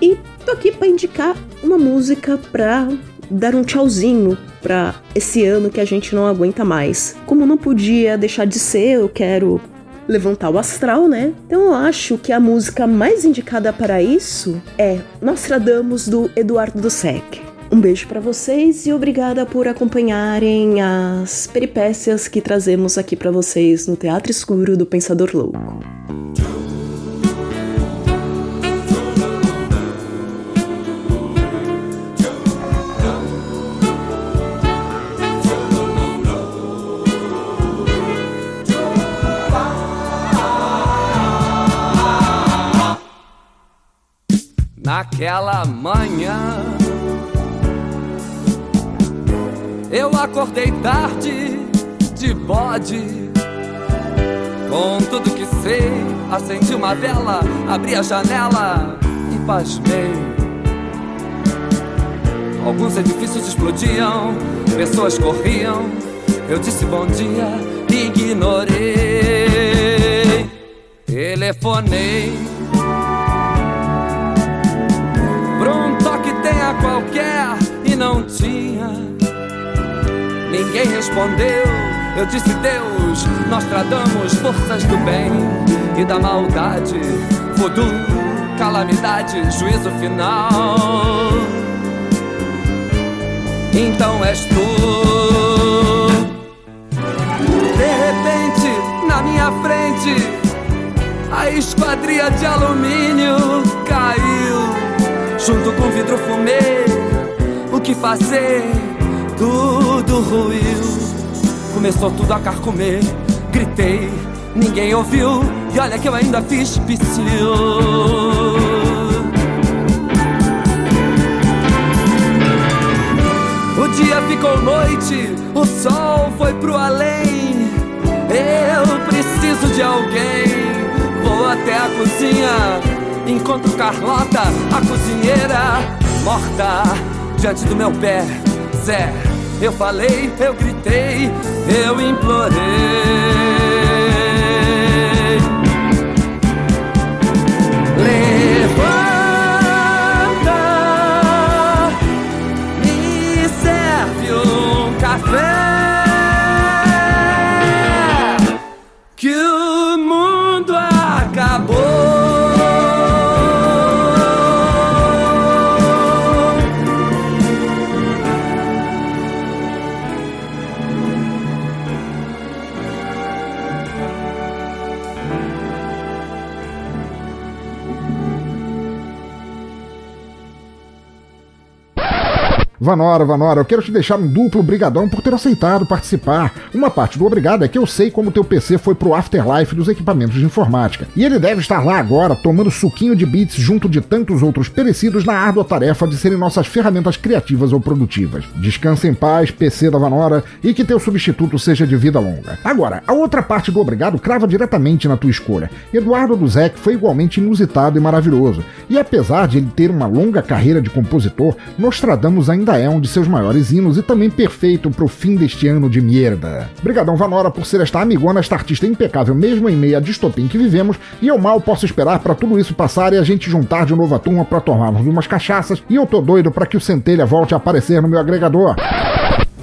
E tô aqui para indicar uma música pra dar um tchauzinho para esse ano que a gente não aguenta mais. Como não podia deixar de ser, eu quero levantar o astral, né? Então eu acho que a música mais indicada para isso é Nostradamus do Eduardo Dussek. Um beijo para vocês e obrigada por acompanharem as peripécias que trazemos aqui para vocês no Teatro Escuro do Pensador Louco. Naquela manhã eu acordei tarde de bode. Com tudo que sei, acendi uma vela, abri a janela e pasmei. Alguns edifícios explodiam, pessoas corriam. Eu disse bom dia, ignorei. Telefonei qualquer e não tinha. Ninguém respondeu. Eu disse Deus, nós tradamos forças do bem e da maldade, voodoo, calamidade, juízo final. Então és tu. De repente, na minha frente, a esquadria de alumínio caiu junto com vidro fumê. O que fazer? Tudo ruiu. Começou tudo a carcomer. Gritei, ninguém ouviu. E olha que eu ainda fiz psiu. O dia ficou noite, o sol foi pro além. Eu preciso de alguém. Vou até a cozinha Encontro Carlota, a cozinheira, morta diante do meu pé. Zé, eu falei, eu gritei, eu implorei. Vanora, Vanora, eu quero te deixar um duplo brigadão por ter aceitado participar. Uma parte do obrigado é que eu sei como teu PC foi pro afterlife dos equipamentos de informática. E ele deve estar lá agora, tomando suquinho de bits junto de tantos outros perecidos na árdua tarefa de serem nossas ferramentas criativas ou produtivas. Descansa em paz, PC da Vanora, e que teu substituto seja de vida longa. Agora, a outra parte do obrigado crava diretamente na tua escolha. Eduardo Duzek foi igualmente inusitado e maravilhoso. E apesar de ele ter uma longa carreira de compositor, Nostradamus ainda é um de seus maiores hinos e também perfeito pro fim deste ano de merda. Brigadão Vanora por ser esta amigona, esta artista impecável mesmo em meio à distopia em que vivemos, e eu mal posso esperar para tudo isso passar e a gente juntar de novo a turma para tomarmos umas cachaças, e eu tô doido para que o Centelha volte a aparecer no meu agregador.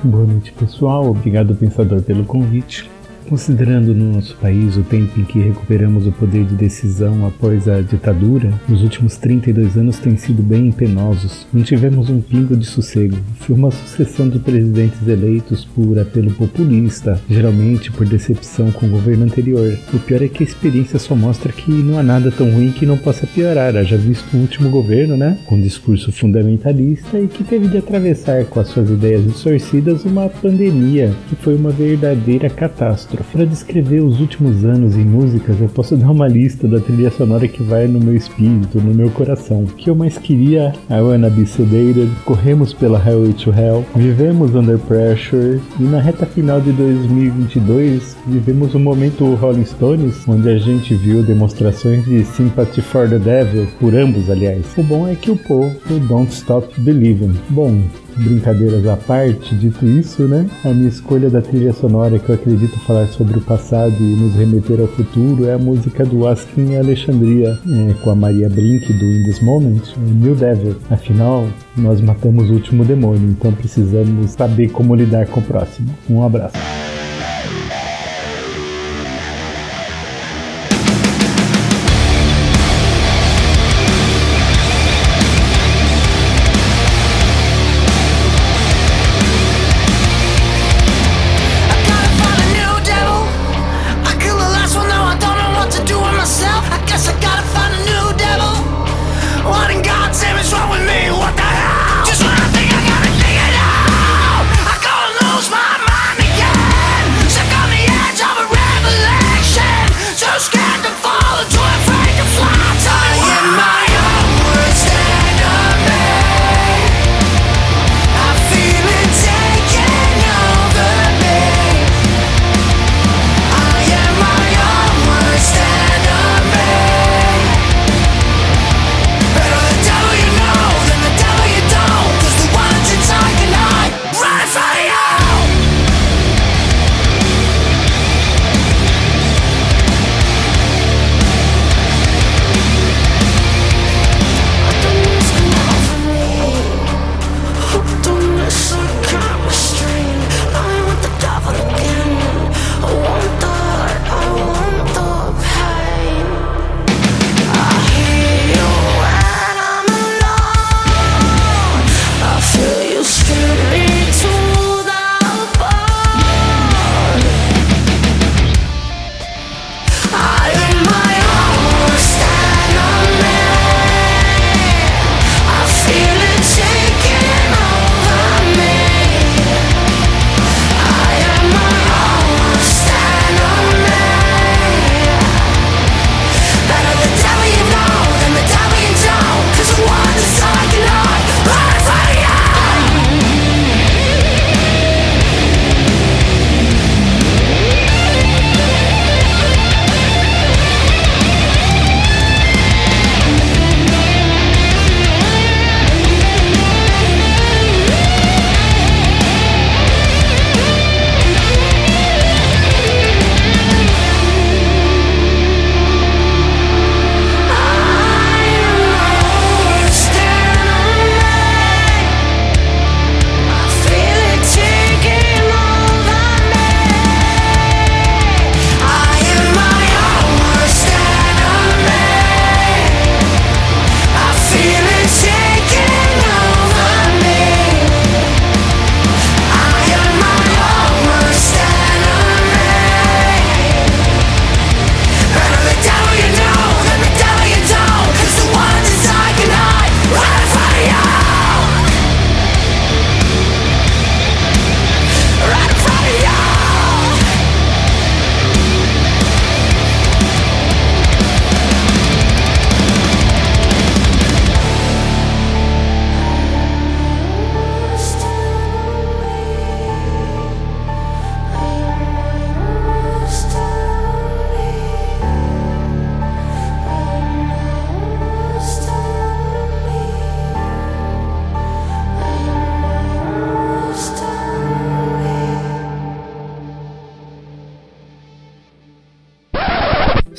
Boa noite, pessoal. Obrigado, Pensador, pelo convite. Considerando no nosso país o tempo em que recuperamos o poder de decisão após a ditadura, os últimos 32 anos têm sido bem penosos. Não tivemos um pingo de sossego. Foi uma sucessão de presidentes eleitos por apelo populista, geralmente por decepção com o governo anterior. O pior é que a experiência só mostra que não há nada tão ruim que não possa piorar. Haja visto o último governo, né? Com discurso fundamentalista e que teve de atravessar com as suas ideias distorcidas uma pandemia que foi uma verdadeira catástrofe. Para descrever os últimos anos em músicas, eu posso [LAUGHS] dar uma lista da trilha sonora que vai no meu espírito, no meu coração. O que eu mais queria, I Wanna Be Sedated, Corremos pela Highway to Hell, Vivemos Under Pressure e na reta final de 2022 vivemos um momento Rolling Stones, onde a gente viu demonstrações de Sympathy for the Devil, por ambos aliás. O bom é que o povo don't stop believing. Bom, brincadeiras à parte, dito isso, né? A minha escolha da trilha sonora que eu acredito falar sobre o passado e nos remeter ao futuro é a música do Askin Alexandria, é, com a Maria Brink do In This Moment, New Devil. Afinal, nós matamos o último demônio, então precisamos saber como lidar com o próximo. Um abraço.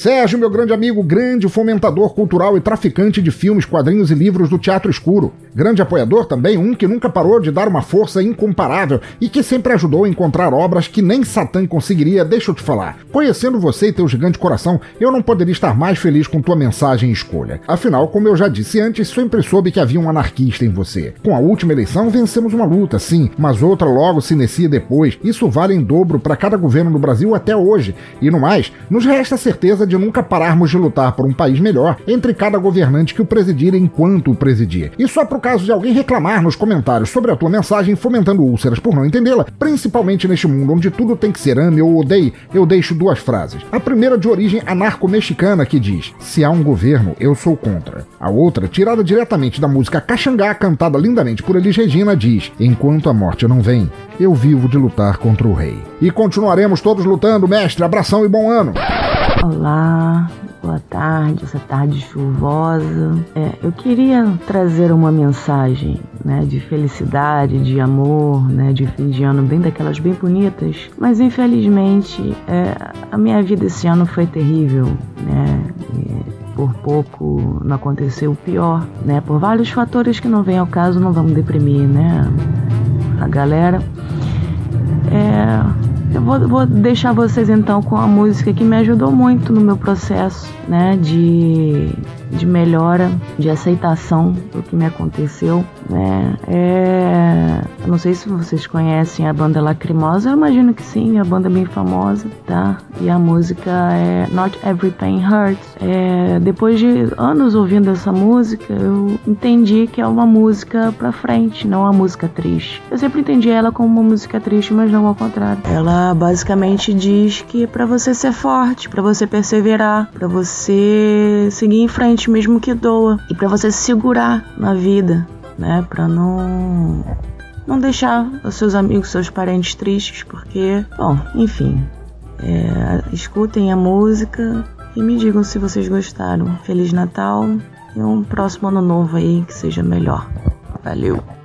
José. Sérgio, meu grande amigo, grande fomentador cultural e traficante de filmes, quadrinhos e livros do Teatro Escuro. Grande apoiador também, um que nunca parou de dar uma força incomparável e que sempre ajudou a encontrar obras que nem Satã conseguiria, deixa eu te falar. Conhecendo você e teu gigante coração, eu não poderia estar mais feliz com tua mensagem e escolha. Afinal, como eu já disse antes, sempre soube que havia um anarquista em você. Com a última eleição, vencemos uma luta, sim, mas outra logo se inicia depois. Isso vale em dobro para cada governo no Brasil até hoje. E no mais, nos resta a certeza de nunca pararmos de lutar por um país melhor entre cada governante que o presidir enquanto o presidir. E só pro caso de alguém reclamar nos comentários sobre a tua mensagem fomentando úlceras por não entendê-la, principalmente neste mundo onde tudo tem que ser ame ou odeie, eu deixo duas frases. A primeira de origem anarco-mexicana que diz: Se há um governo, eu sou contra. A outra, tirada diretamente da música Caxangá, cantada lindamente por Elis Regina, diz: Enquanto a morte não vem, eu vivo de lutar contra o rei. E continuaremos todos lutando, mestre. Abração e bom ano. Olá, boa tarde, essa tarde chuvosa. É, eu queria trazer uma mensagem né, de felicidade, de amor, né, de fim de ano, bem daquelas bem bonitas. Mas infelizmente é, a minha vida esse ano foi terrível, né? E, por pouco não aconteceu o pior, né? Por vários fatores que não vem ao caso, não vamos deprimir, né? A galera. É, eu vou, vou, deixar vocês então com a música que me ajudou muito no meu processo, né, de, de melhora, de aceitação do que me aconteceu, né. É, eu não sei se vocês conhecem a banda Lacrimosa, eu imagino que sim, a banda é bem famosa, tá? E a música é Not Every Pain Hurts. É, depois de anos ouvindo essa música, eu entendi que é uma música pra frente, não uma música triste. Eu sempre entendi ela como uma música triste, mas não ao contrário. Ela basicamente diz que é para você ser forte, para você perseverar, para você seguir em frente mesmo que doa e para você se segurar na vida, né, para não não deixar os seus amigos, seus parentes tristes, porque, bom, enfim, é, escutem a música e me digam se vocês gostaram. Feliz Natal e um próximo ano novo aí que seja melhor. Valeu!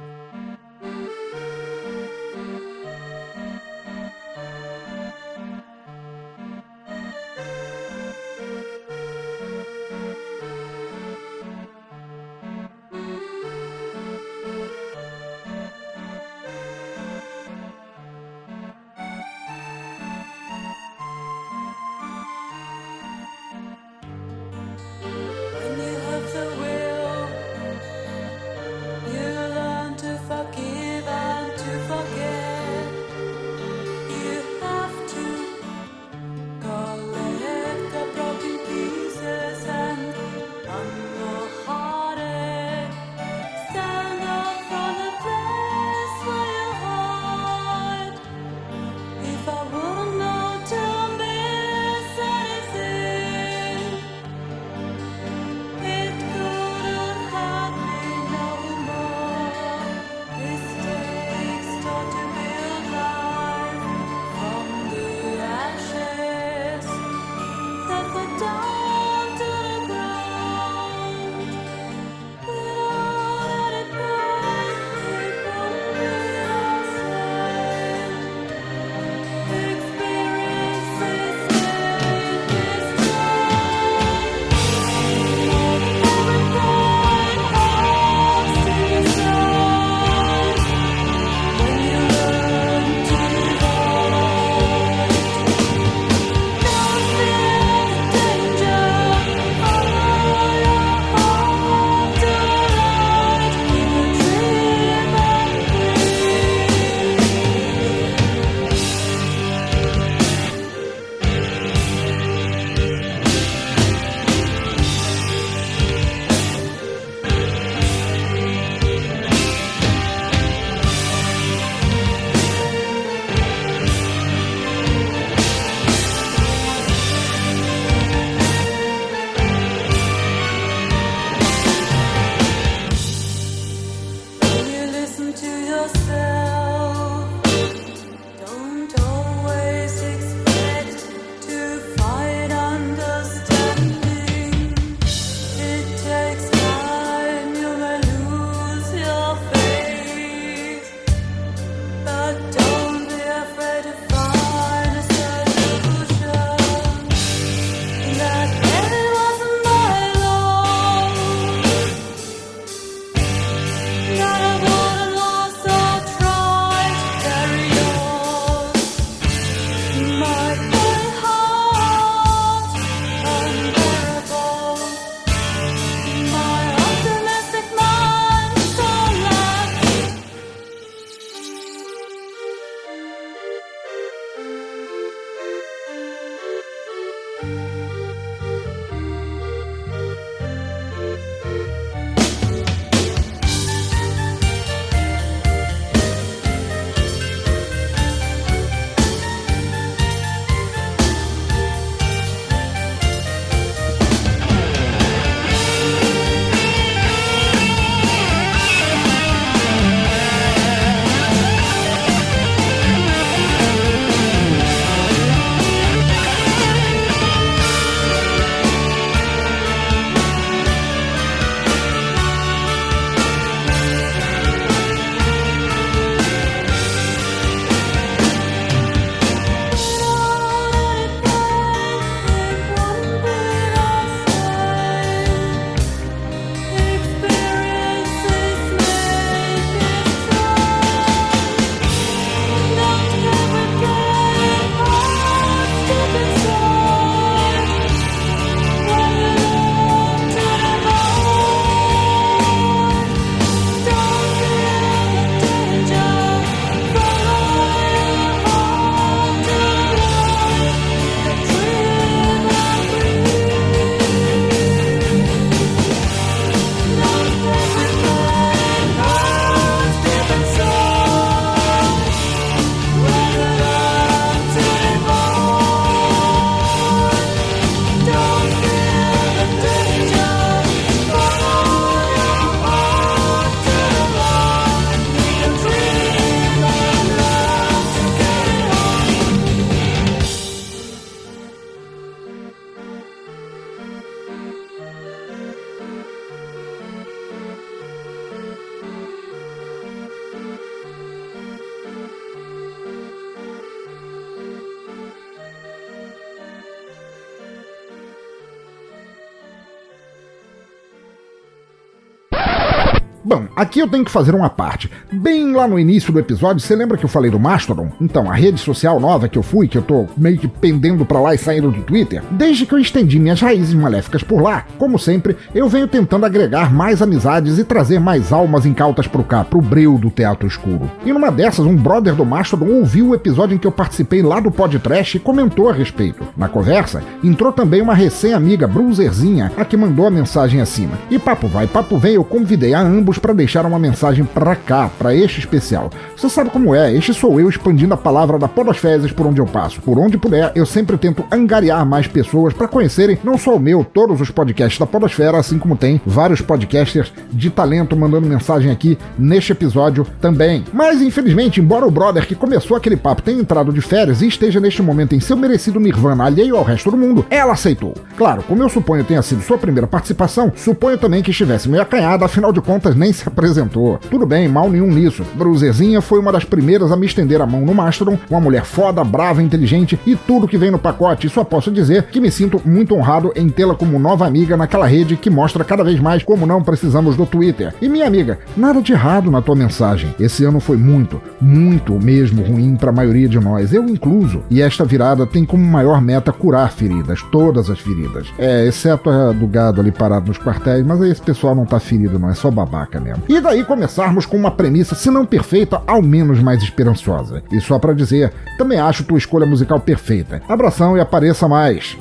Eu tenho que fazer uma parte. Bem lá no início do episódio, você lembra que eu falei do Mastodon? Então, a rede social nova que eu fui, que eu tô meio que pendendo pra lá e saindo do Twitter, desde que eu estendi minhas raízes maléficas por lá, como sempre, eu venho tentando agregar mais amizades e trazer mais almas incautas pro cá, pro breu do Teatro Escuro. E numa dessas, um brother do Mastodon ouviu o episódio em que eu participei lá do podcast e comentou a respeito. Na conversa, entrou também uma recém-amiga Bruiserzinha, a que mandou a mensagem acima. E papo vai, papo vem, eu convidei a ambos para deixar uma mensagem pra cá, pra este especial. Você sabe como é, este sou eu expandindo a palavra da Podosfezes por onde eu passo. Por onde puder, eu sempre tento angariar mais pessoas para conhecerem não só o meu, todos os podcasts da Podosfera, assim como tem vários podcasters de talento mandando mensagem aqui neste episódio também. Mas infelizmente, embora o brother que começou aquele papo tenha entrado de férias e esteja neste momento em seu merecido nirvana alheio ao resto do mundo, ela aceitou. Claro, como eu suponho tenha sido sua primeira participação, suponho também que estivesse meio acanhada, afinal de contas nem se apresentou. Tudo bem, mal nenhum nisso. Bruzerzinha foi uma das primeiras a me estender a mão no Mastodon, uma mulher foda, brava, inteligente e tudo que vem no pacote. Só posso dizer que me sinto muito honrado em tê-la como nova amiga naquela rede que mostra cada vez mais como não precisamos do Twitter. E minha amiga, nada de errado na tua mensagem. Esse ano foi muito, muito mesmo ruim para a maioria de nós, eu incluso. E esta virada tem como maior meta curar feridas, todas as feridas. É, exceto a do gado ali parado nos quartéis, mas aí esse pessoal não tá ferido, não, é só babaca mesmo. E daí começarmos com uma premissa, se não perfeita, ao menos mais esperançosa. E só para dizer, também acho tua escolha musical perfeita. Abração e apareça mais.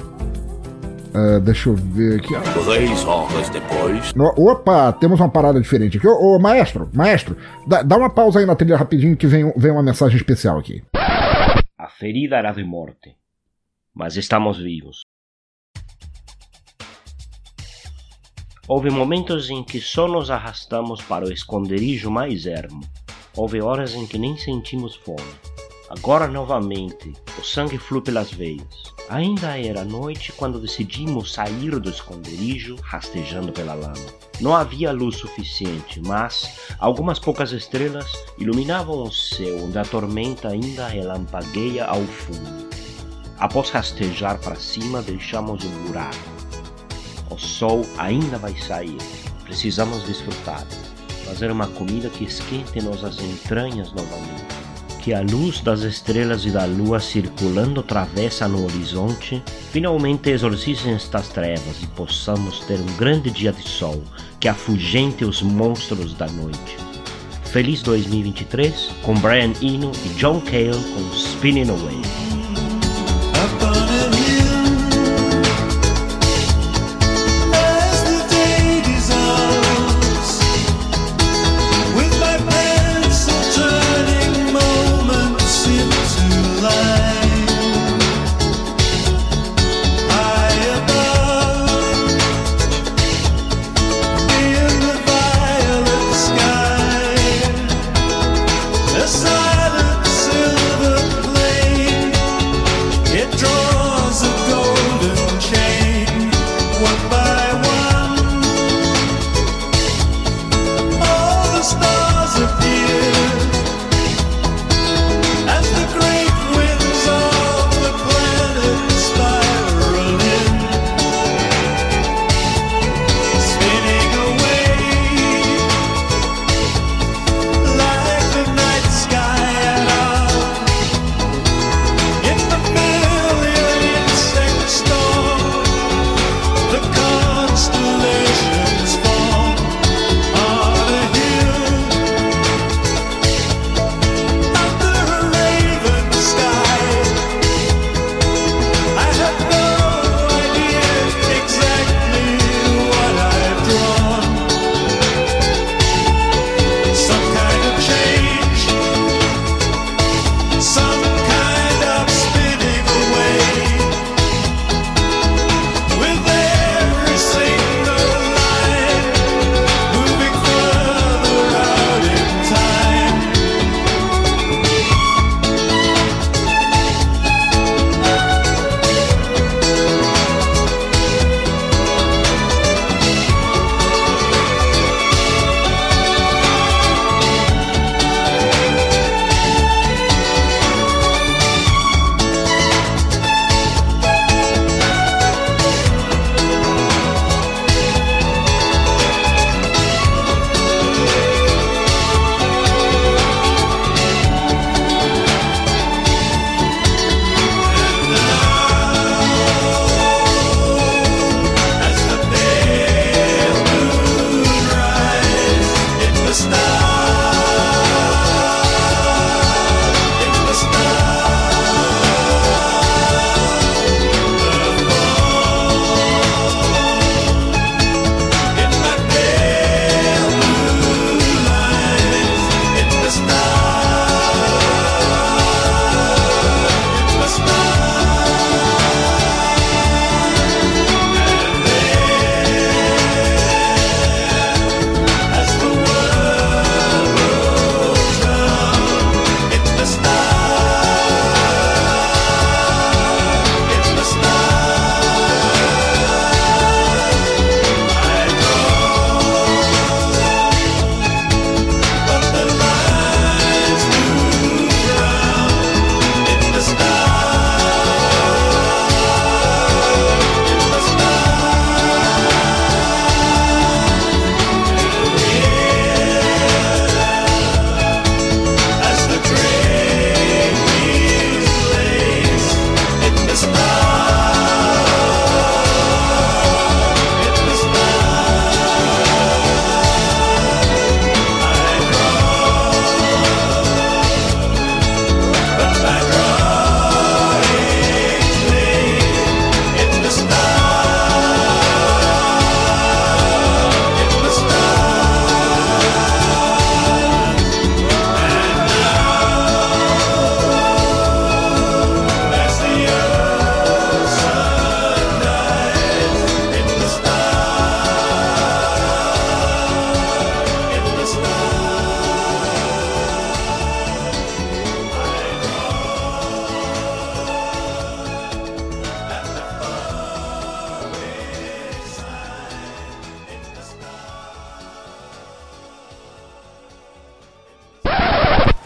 Uh, deixa eu ver aqui. Três horas depois. No, opa, temos uma parada diferente aqui. Ô, ô maestro, maestro, dá, dá, uma pausa aí na trilha rapidinho que vem, vem uma mensagem especial aqui. A ferida era de morte, mas estamos vivos. Houve momentos em que só nos arrastamos para o esconderijo mais ermo. Houve horas em que nem sentimos fome. Agora novamente, o sangue flui pelas veias. Ainda era noite quando decidimos sair do esconderijo, rastejando pela lama. Não havia luz suficiente, mas algumas poucas estrelas iluminavam o céu onde a tormenta ainda relampagueia ao fundo. Após rastejar para cima, deixamos um buraco. O sol ainda vai sair. Precisamos desfrutar. Fazer uma comida que esquente nossas entranhas novamente. Que a luz das estrelas e da lua circulando travessa no horizonte finalmente exorcizem estas trevas e possamos ter um grande dia de sol que afugente os monstros da noite. Feliz 2023 com Brian Eno e John Cale com Spinning Away.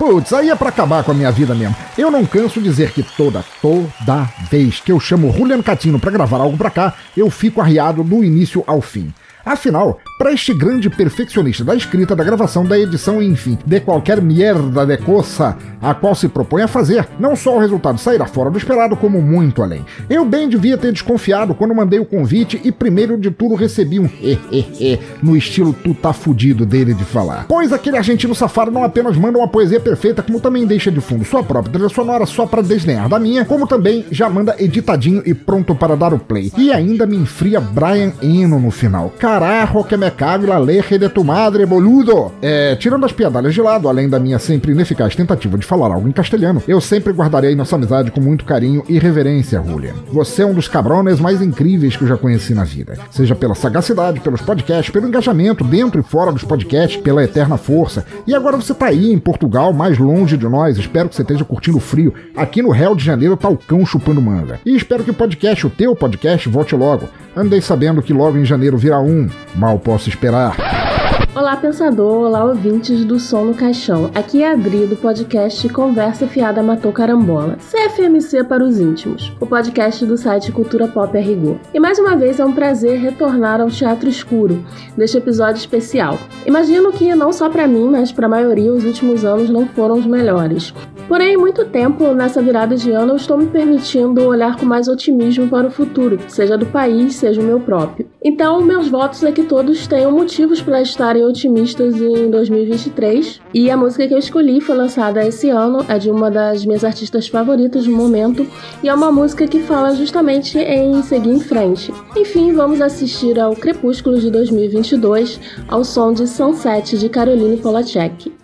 Putz, aí é pra acabar com a minha vida mesmo. Eu não canso dizer que toda, toda vez que eu chamo Juliano Catino pra gravar algo pra cá, eu fico arriado do início ao fim. Afinal, para este grande perfeccionista da escrita, da gravação, da edição enfim, de qualquer merda de coça a qual se propõe a fazer, não só o resultado sairá fora do esperado, como muito além. Eu bem devia ter desconfiado quando mandei o convite e primeiro de tudo recebi um hehehe no estilo tu tá fudido dele de falar. Pois aquele argentino safado não apenas manda uma poesia perfeita, como também deixa de fundo sua própria trilha sonora só para desdenhar da minha, como também já manda editadinho e pronto para dar o play. E ainda me enfria Brian Eno no final. Carajo que me la leche de tu madre, boludo! É, tirando as piadalhas de lado, além da minha sempre ineficaz tentativa de falar algo em castelhano, eu sempre guardarei nossa amizade com muito carinho e reverência, Julian. Você é um dos cabrones mais incríveis que eu já conheci na vida. Seja pela sagacidade, pelos podcasts, pelo engajamento dentro e fora dos podcasts, pela eterna força. E agora você tá aí em Portugal, mais longe de nós. Espero que você esteja curtindo o frio. Aqui no Rio de Janeiro tá o cão chupando manga. E espero que o podcast, o teu podcast, volte logo. Andei sabendo que logo em janeiro virá um. Mal posso esperar. Olá, pensador, olá, ouvintes do Som no Caixão. Aqui é a Adri do podcast Conversa Fiada Matou Carambola, CFMC para os íntimos, o podcast do site Cultura Pop a Rigor. E mais uma vez é um prazer retornar ao Teatro Escuro, neste episódio especial. Imagino que não só para mim, mas para a maioria, os últimos anos não foram os melhores. Porém, muito tempo nessa virada de ano eu estou me permitindo olhar com mais otimismo para o futuro, seja do país, seja o meu próprio. Então, meus votos é que todos tenham motivos para estarem otimistas em 2023. E a música que eu escolhi foi lançada esse ano, é de uma das minhas artistas favoritas do momento, e é uma música que fala justamente em seguir em frente. Enfim, vamos assistir ao Crepúsculo de 2022, ao som de Sunset de Caroline Polachek.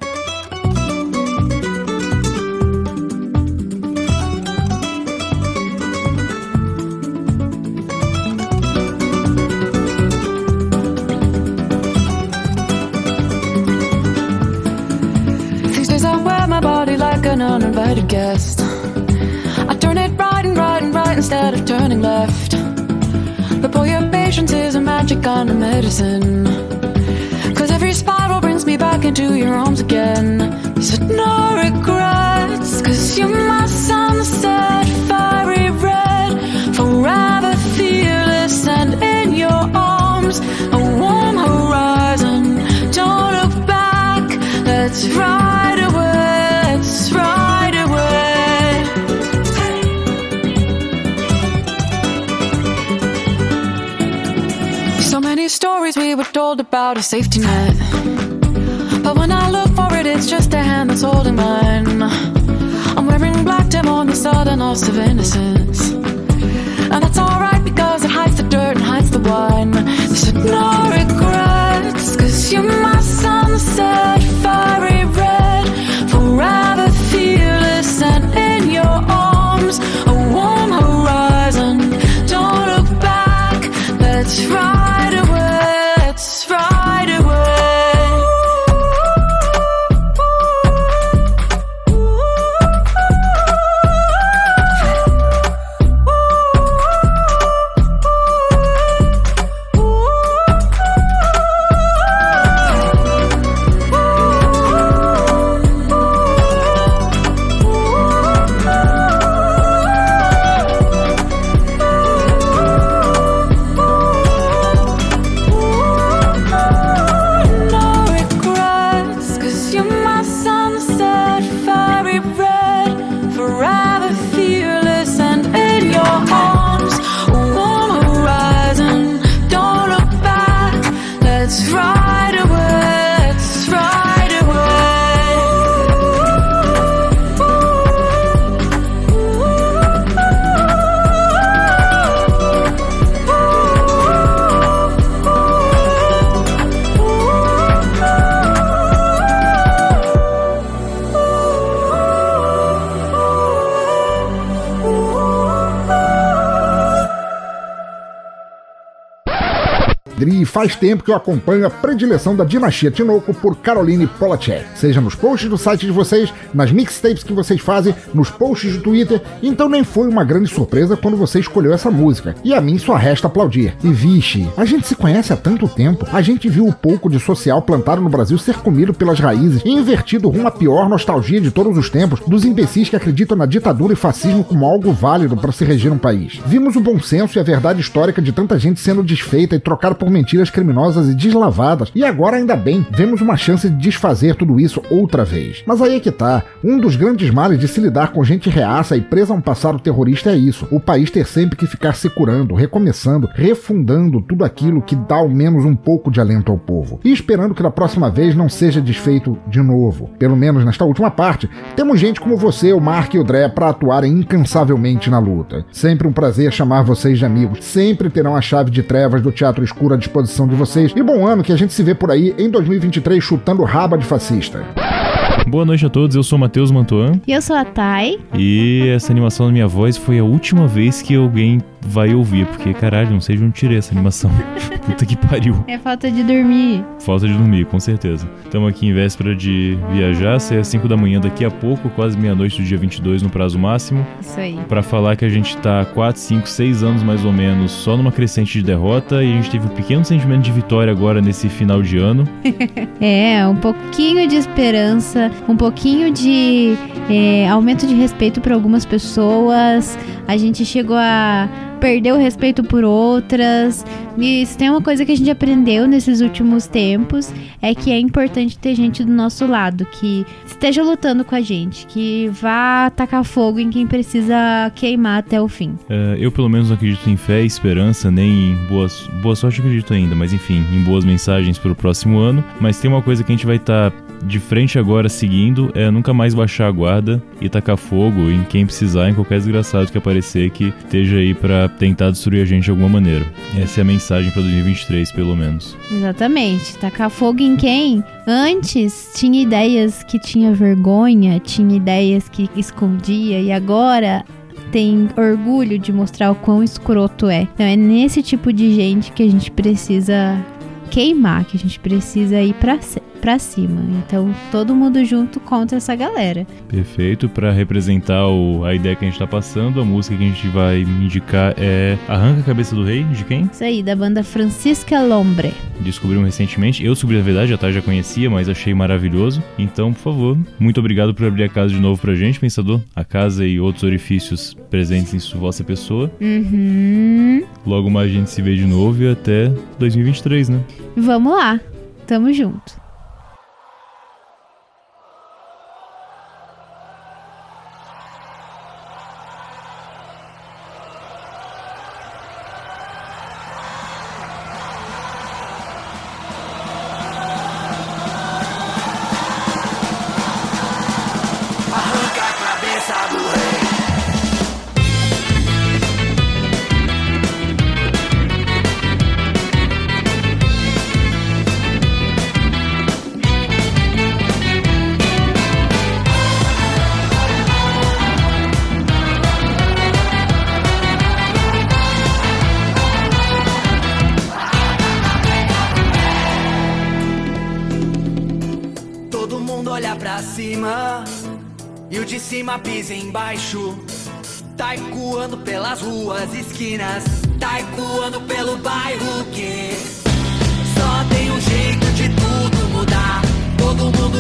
Is a magic kind of medicine. Cause every spiral brings me back into your arms again. You said no regrets, cause you're my sunset, fiery red, forever fearless and in your arms, a warm horizon. Don't look back, let's ride told about a safety net. But when I look for it, it's just a hand that's holding mine. I'm wearing black dim on the southern loss of innocence. And that's alright because it hides the dirt and hides the wine. So no regrets, cause you're my sunset, fiery red, forever fearless and in your arms, a warm horizon. Don't look back, let's ride faz tempo que eu acompanho a predileção da dinastia Tinoco por Caroline Polachek. Seja nos posts do site de vocês, nas mixtapes que vocês fazem, nos posts do Twitter, então nem foi uma grande surpresa quando você escolheu essa música. E a mim só resta aplaudir. E vixe, a gente se conhece há tanto tempo, a gente viu o pouco de social plantado no Brasil ser comido pelas raízes e invertido rumo à pior nostalgia de todos os tempos dos imbecis que acreditam na ditadura e fascismo como algo válido para se reger um país. Vimos o bom senso e a verdade histórica de tanta gente sendo desfeita e trocada por mentiras criminosas e deslavadas, e agora ainda bem, vemos uma chance de desfazer tudo isso outra vez. Mas aí é que tá, um dos grandes males de se lidar com gente reaça e presa a um passado terrorista é isso, o país ter sempre que ficar se curando, recomeçando, refundando tudo aquilo que dá ao menos um pouco de alento ao povo. E esperando que da próxima vez não seja desfeito de novo. Pelo menos nesta última parte, temos gente como você, o Mark e o Dré para atuarem incansavelmente na luta. Sempre um prazer chamar vocês de amigos. Sempre terão a chave de trevas do Teatro Escuro à disposição de vocês. E bom ano que a gente se vê por aí em 2023 chutando raba de fascista. Boa noite a todos, eu sou Matheus Mantuan. E eu sou a Thay. E essa animação da minha voz foi a última vez que alguém vai ouvir, porque caralho, não sei de onde tirei essa animação. [LAUGHS] Puta que pariu. É falta de dormir. Falta de dormir, com certeza. Estamos aqui em véspera de viajar, sai às 5 da manhã daqui a pouco, quase meia-noite do dia 22 no prazo máximo. Isso aí. Pra falar que a gente tá 4, 5, 6 anos mais ou menos só numa crescente de derrota e a gente teve um pequeno sentimento de vitória agora nesse final de ano. [LAUGHS] é, um pouquinho de esperança, um pouquinho de é, aumento de respeito para algumas pessoas. A gente chegou a perder o respeito por outras. E se tem uma coisa que a gente aprendeu nesses últimos tempos é que é importante ter gente do nosso lado que esteja lutando com a gente, que vá tacar fogo em quem precisa queimar até o fim. É, eu pelo menos não acredito em fé esperança, nem em boas, boa sorte acredito ainda, mas enfim, em boas mensagens para o próximo ano. Mas tem uma coisa que a gente vai estar tá de frente agora seguindo é nunca mais baixar a guarda e tacar fogo em quem precisar, em qualquer desgraçado que aparecer que esteja aí para tentar destruir a gente de alguma maneira. Essa é a mensagem para 2023, pelo menos. Exatamente. Tacar fogo em quem antes tinha ideias que tinha vergonha, tinha ideias que escondia e agora tem orgulho de mostrar o quão escroto é. Então é nesse tipo de gente que a gente precisa queimar, que a gente precisa ir pra, pra cima. Então, todo mundo junto contra essa galera. Perfeito. Para representar o, a ideia que a gente tá passando, a música que a gente vai indicar é Arranca a Cabeça do Rei, de quem? Isso aí, da banda Francisca Lombre. Descobrimos recentemente. Eu descobri a verdade, já tá, já conhecia, mas achei maravilhoso. Então, por favor, muito obrigado por abrir a casa de novo pra gente, pensador. A casa e outros orifícios presentes em sua vossa pessoa. Uhum. Logo mais a gente se vê de novo e até 2023, né? Vamos lá. Tamo junto.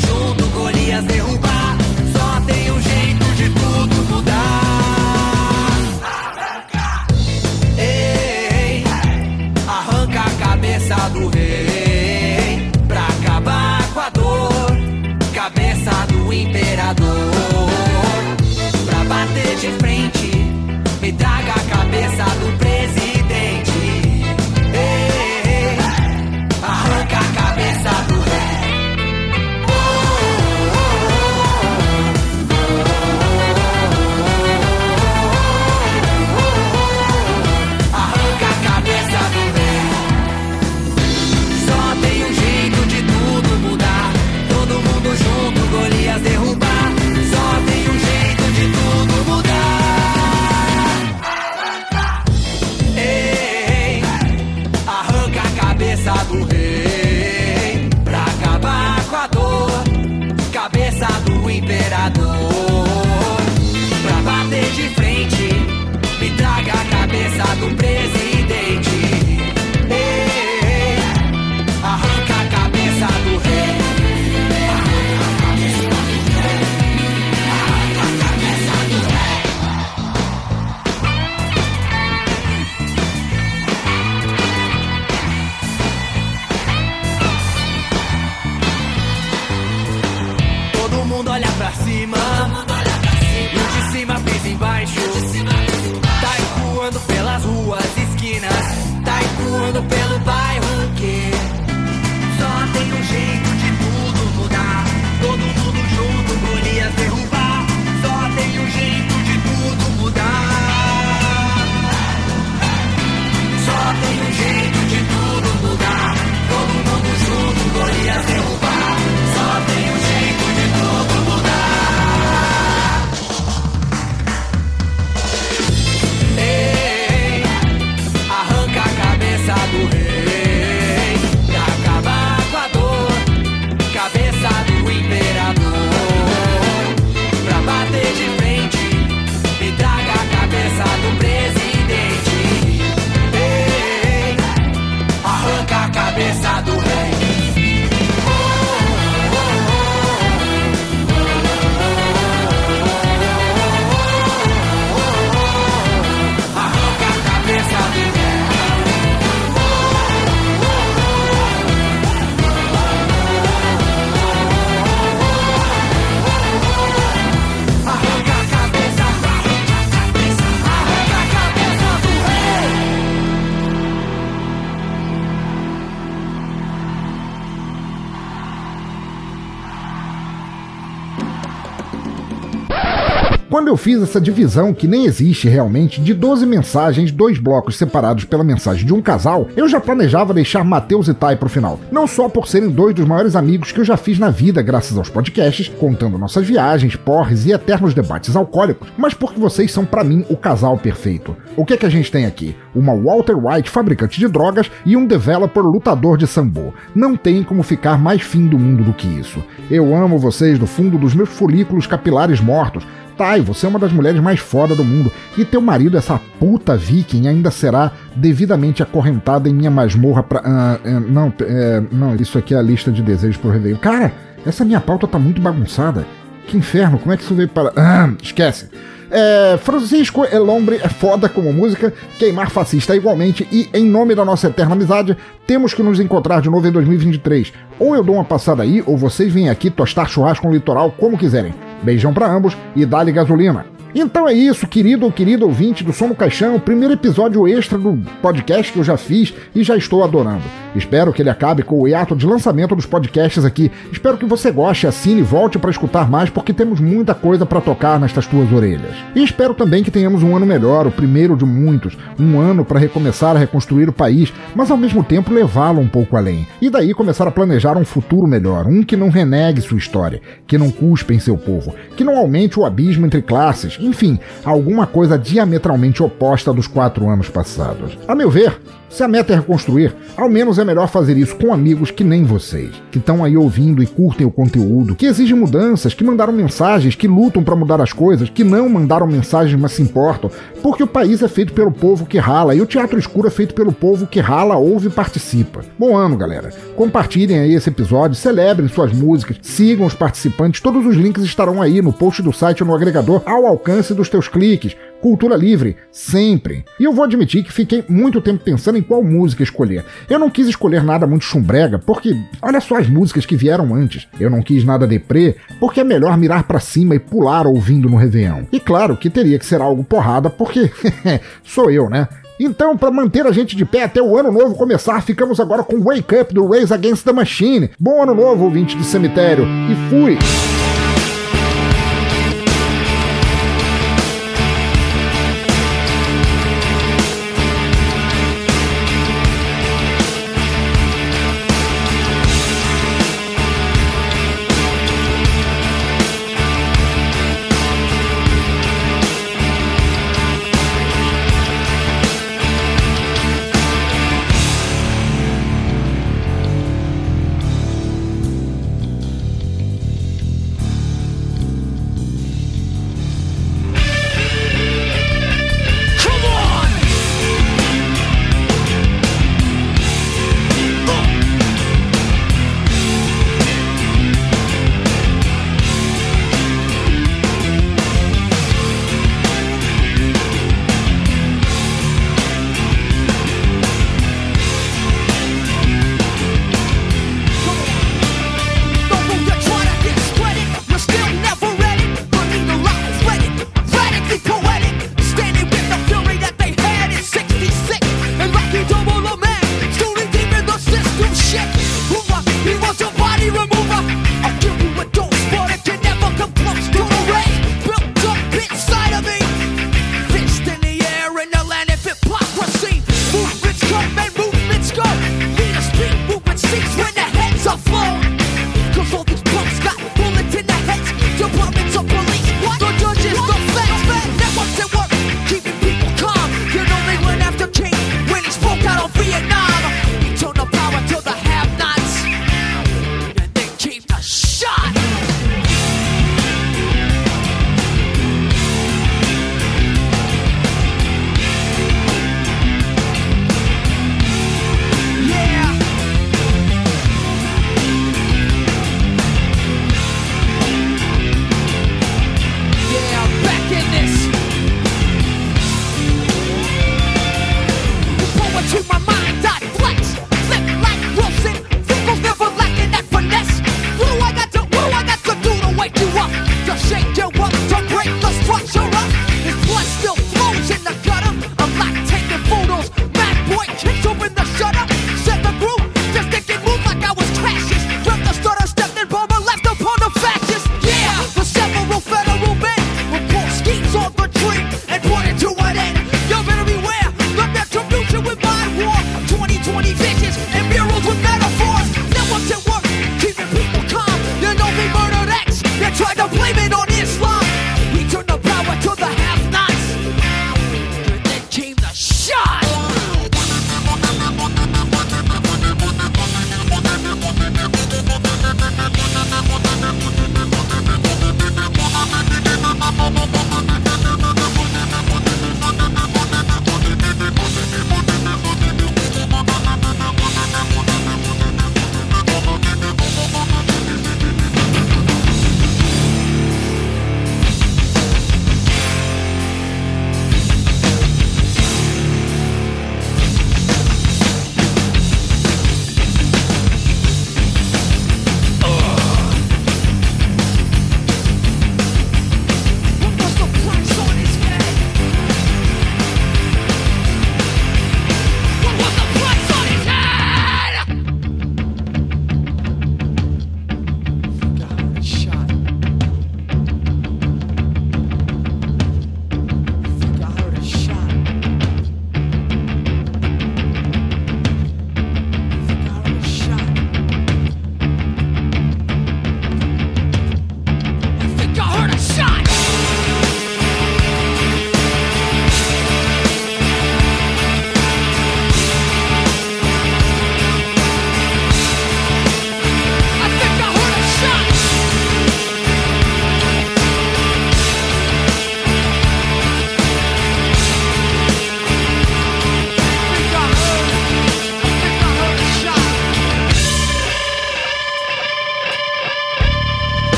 Junto, Golias derrubar. Quando eu fiz essa divisão, que nem existe realmente, de 12 mensagens, dois blocos separados pela mensagem de um casal, eu já planejava deixar Matheus e Tai pro final. Não só por serem dois dos maiores amigos que eu já fiz na vida, graças aos podcasts, contando nossas viagens, porres e eternos debates alcoólicos, mas porque vocês são para mim o casal perfeito. O que é que a gente tem aqui? Uma Walter White fabricante de drogas e um developer lutador de sambo. Não tem como ficar mais fim do mundo do que isso. Eu amo vocês do fundo dos meus folículos capilares mortos. Tai, você é uma das mulheres mais foda do mundo. E teu marido, essa puta viking, ainda será devidamente acorrentada em minha masmorra pra. ah, é, não, é, não, isso aqui é a lista de desejos pro Réveillon. Cara, essa minha pauta tá muito bagunçada. Que inferno, como é que isso veio para. Ah, esquece. É, Francisco Elombre é foda como música, Queimar Fascista igualmente, e em nome da nossa eterna amizade, temos que nos encontrar de novo em 2023. Ou eu dou uma passada aí, ou vocês vêm aqui tostar churrasco no litoral como quiserem. Beijão pra ambos e dá-lhe gasolina. Então é isso, querido ou querido ouvinte do Som no Caixão, primeiro episódio extra do podcast que eu já fiz e já estou adorando. Espero que ele acabe com o hiato de lançamento dos podcasts aqui. Espero que você goste, assine e volte para escutar mais, porque temos muita coisa para tocar nestas tuas orelhas. E espero também que tenhamos um ano melhor, o primeiro de muitos, um ano para recomeçar a reconstruir o país, mas ao mesmo tempo levá-lo um pouco além. E daí começar a planejar um futuro melhor, um que não renegue sua história, que não cuspe em seu povo, que não aumente o abismo entre classes, enfim, alguma coisa diametralmente oposta dos quatro anos passados. A meu ver, se a meta é reconstruir, ao menos é melhor fazer isso com amigos que nem vocês, que estão aí ouvindo e curtem o conteúdo, que exigem mudanças, que mandaram mensagens, que lutam para mudar as coisas, que não mandaram mensagens, mas se importam, porque o país é feito pelo povo que rala e o teatro escuro é feito pelo povo que rala, ouve e participa. Bom ano, galera. Compartilhem aí esse episódio, celebrem suas músicas, sigam os participantes, todos os links estarão aí no post do site ou no agregador ao alcance dos teus cliques. Cultura livre, sempre. E eu vou admitir que fiquei muito tempo pensando em qual música escolher. Eu não quis escolher nada muito chumbrega, porque olha só as músicas que vieram antes. Eu não quis nada deprê, porque é melhor mirar para cima e pular ouvindo no Réveillon. E claro que teria que ser algo porrada, porque [LAUGHS] sou eu, né? Então, para manter a gente de pé até o ano novo começar, ficamos agora com Wake Up do Race Against the Machine. Bom ano novo, ouvinte do cemitério, e fui!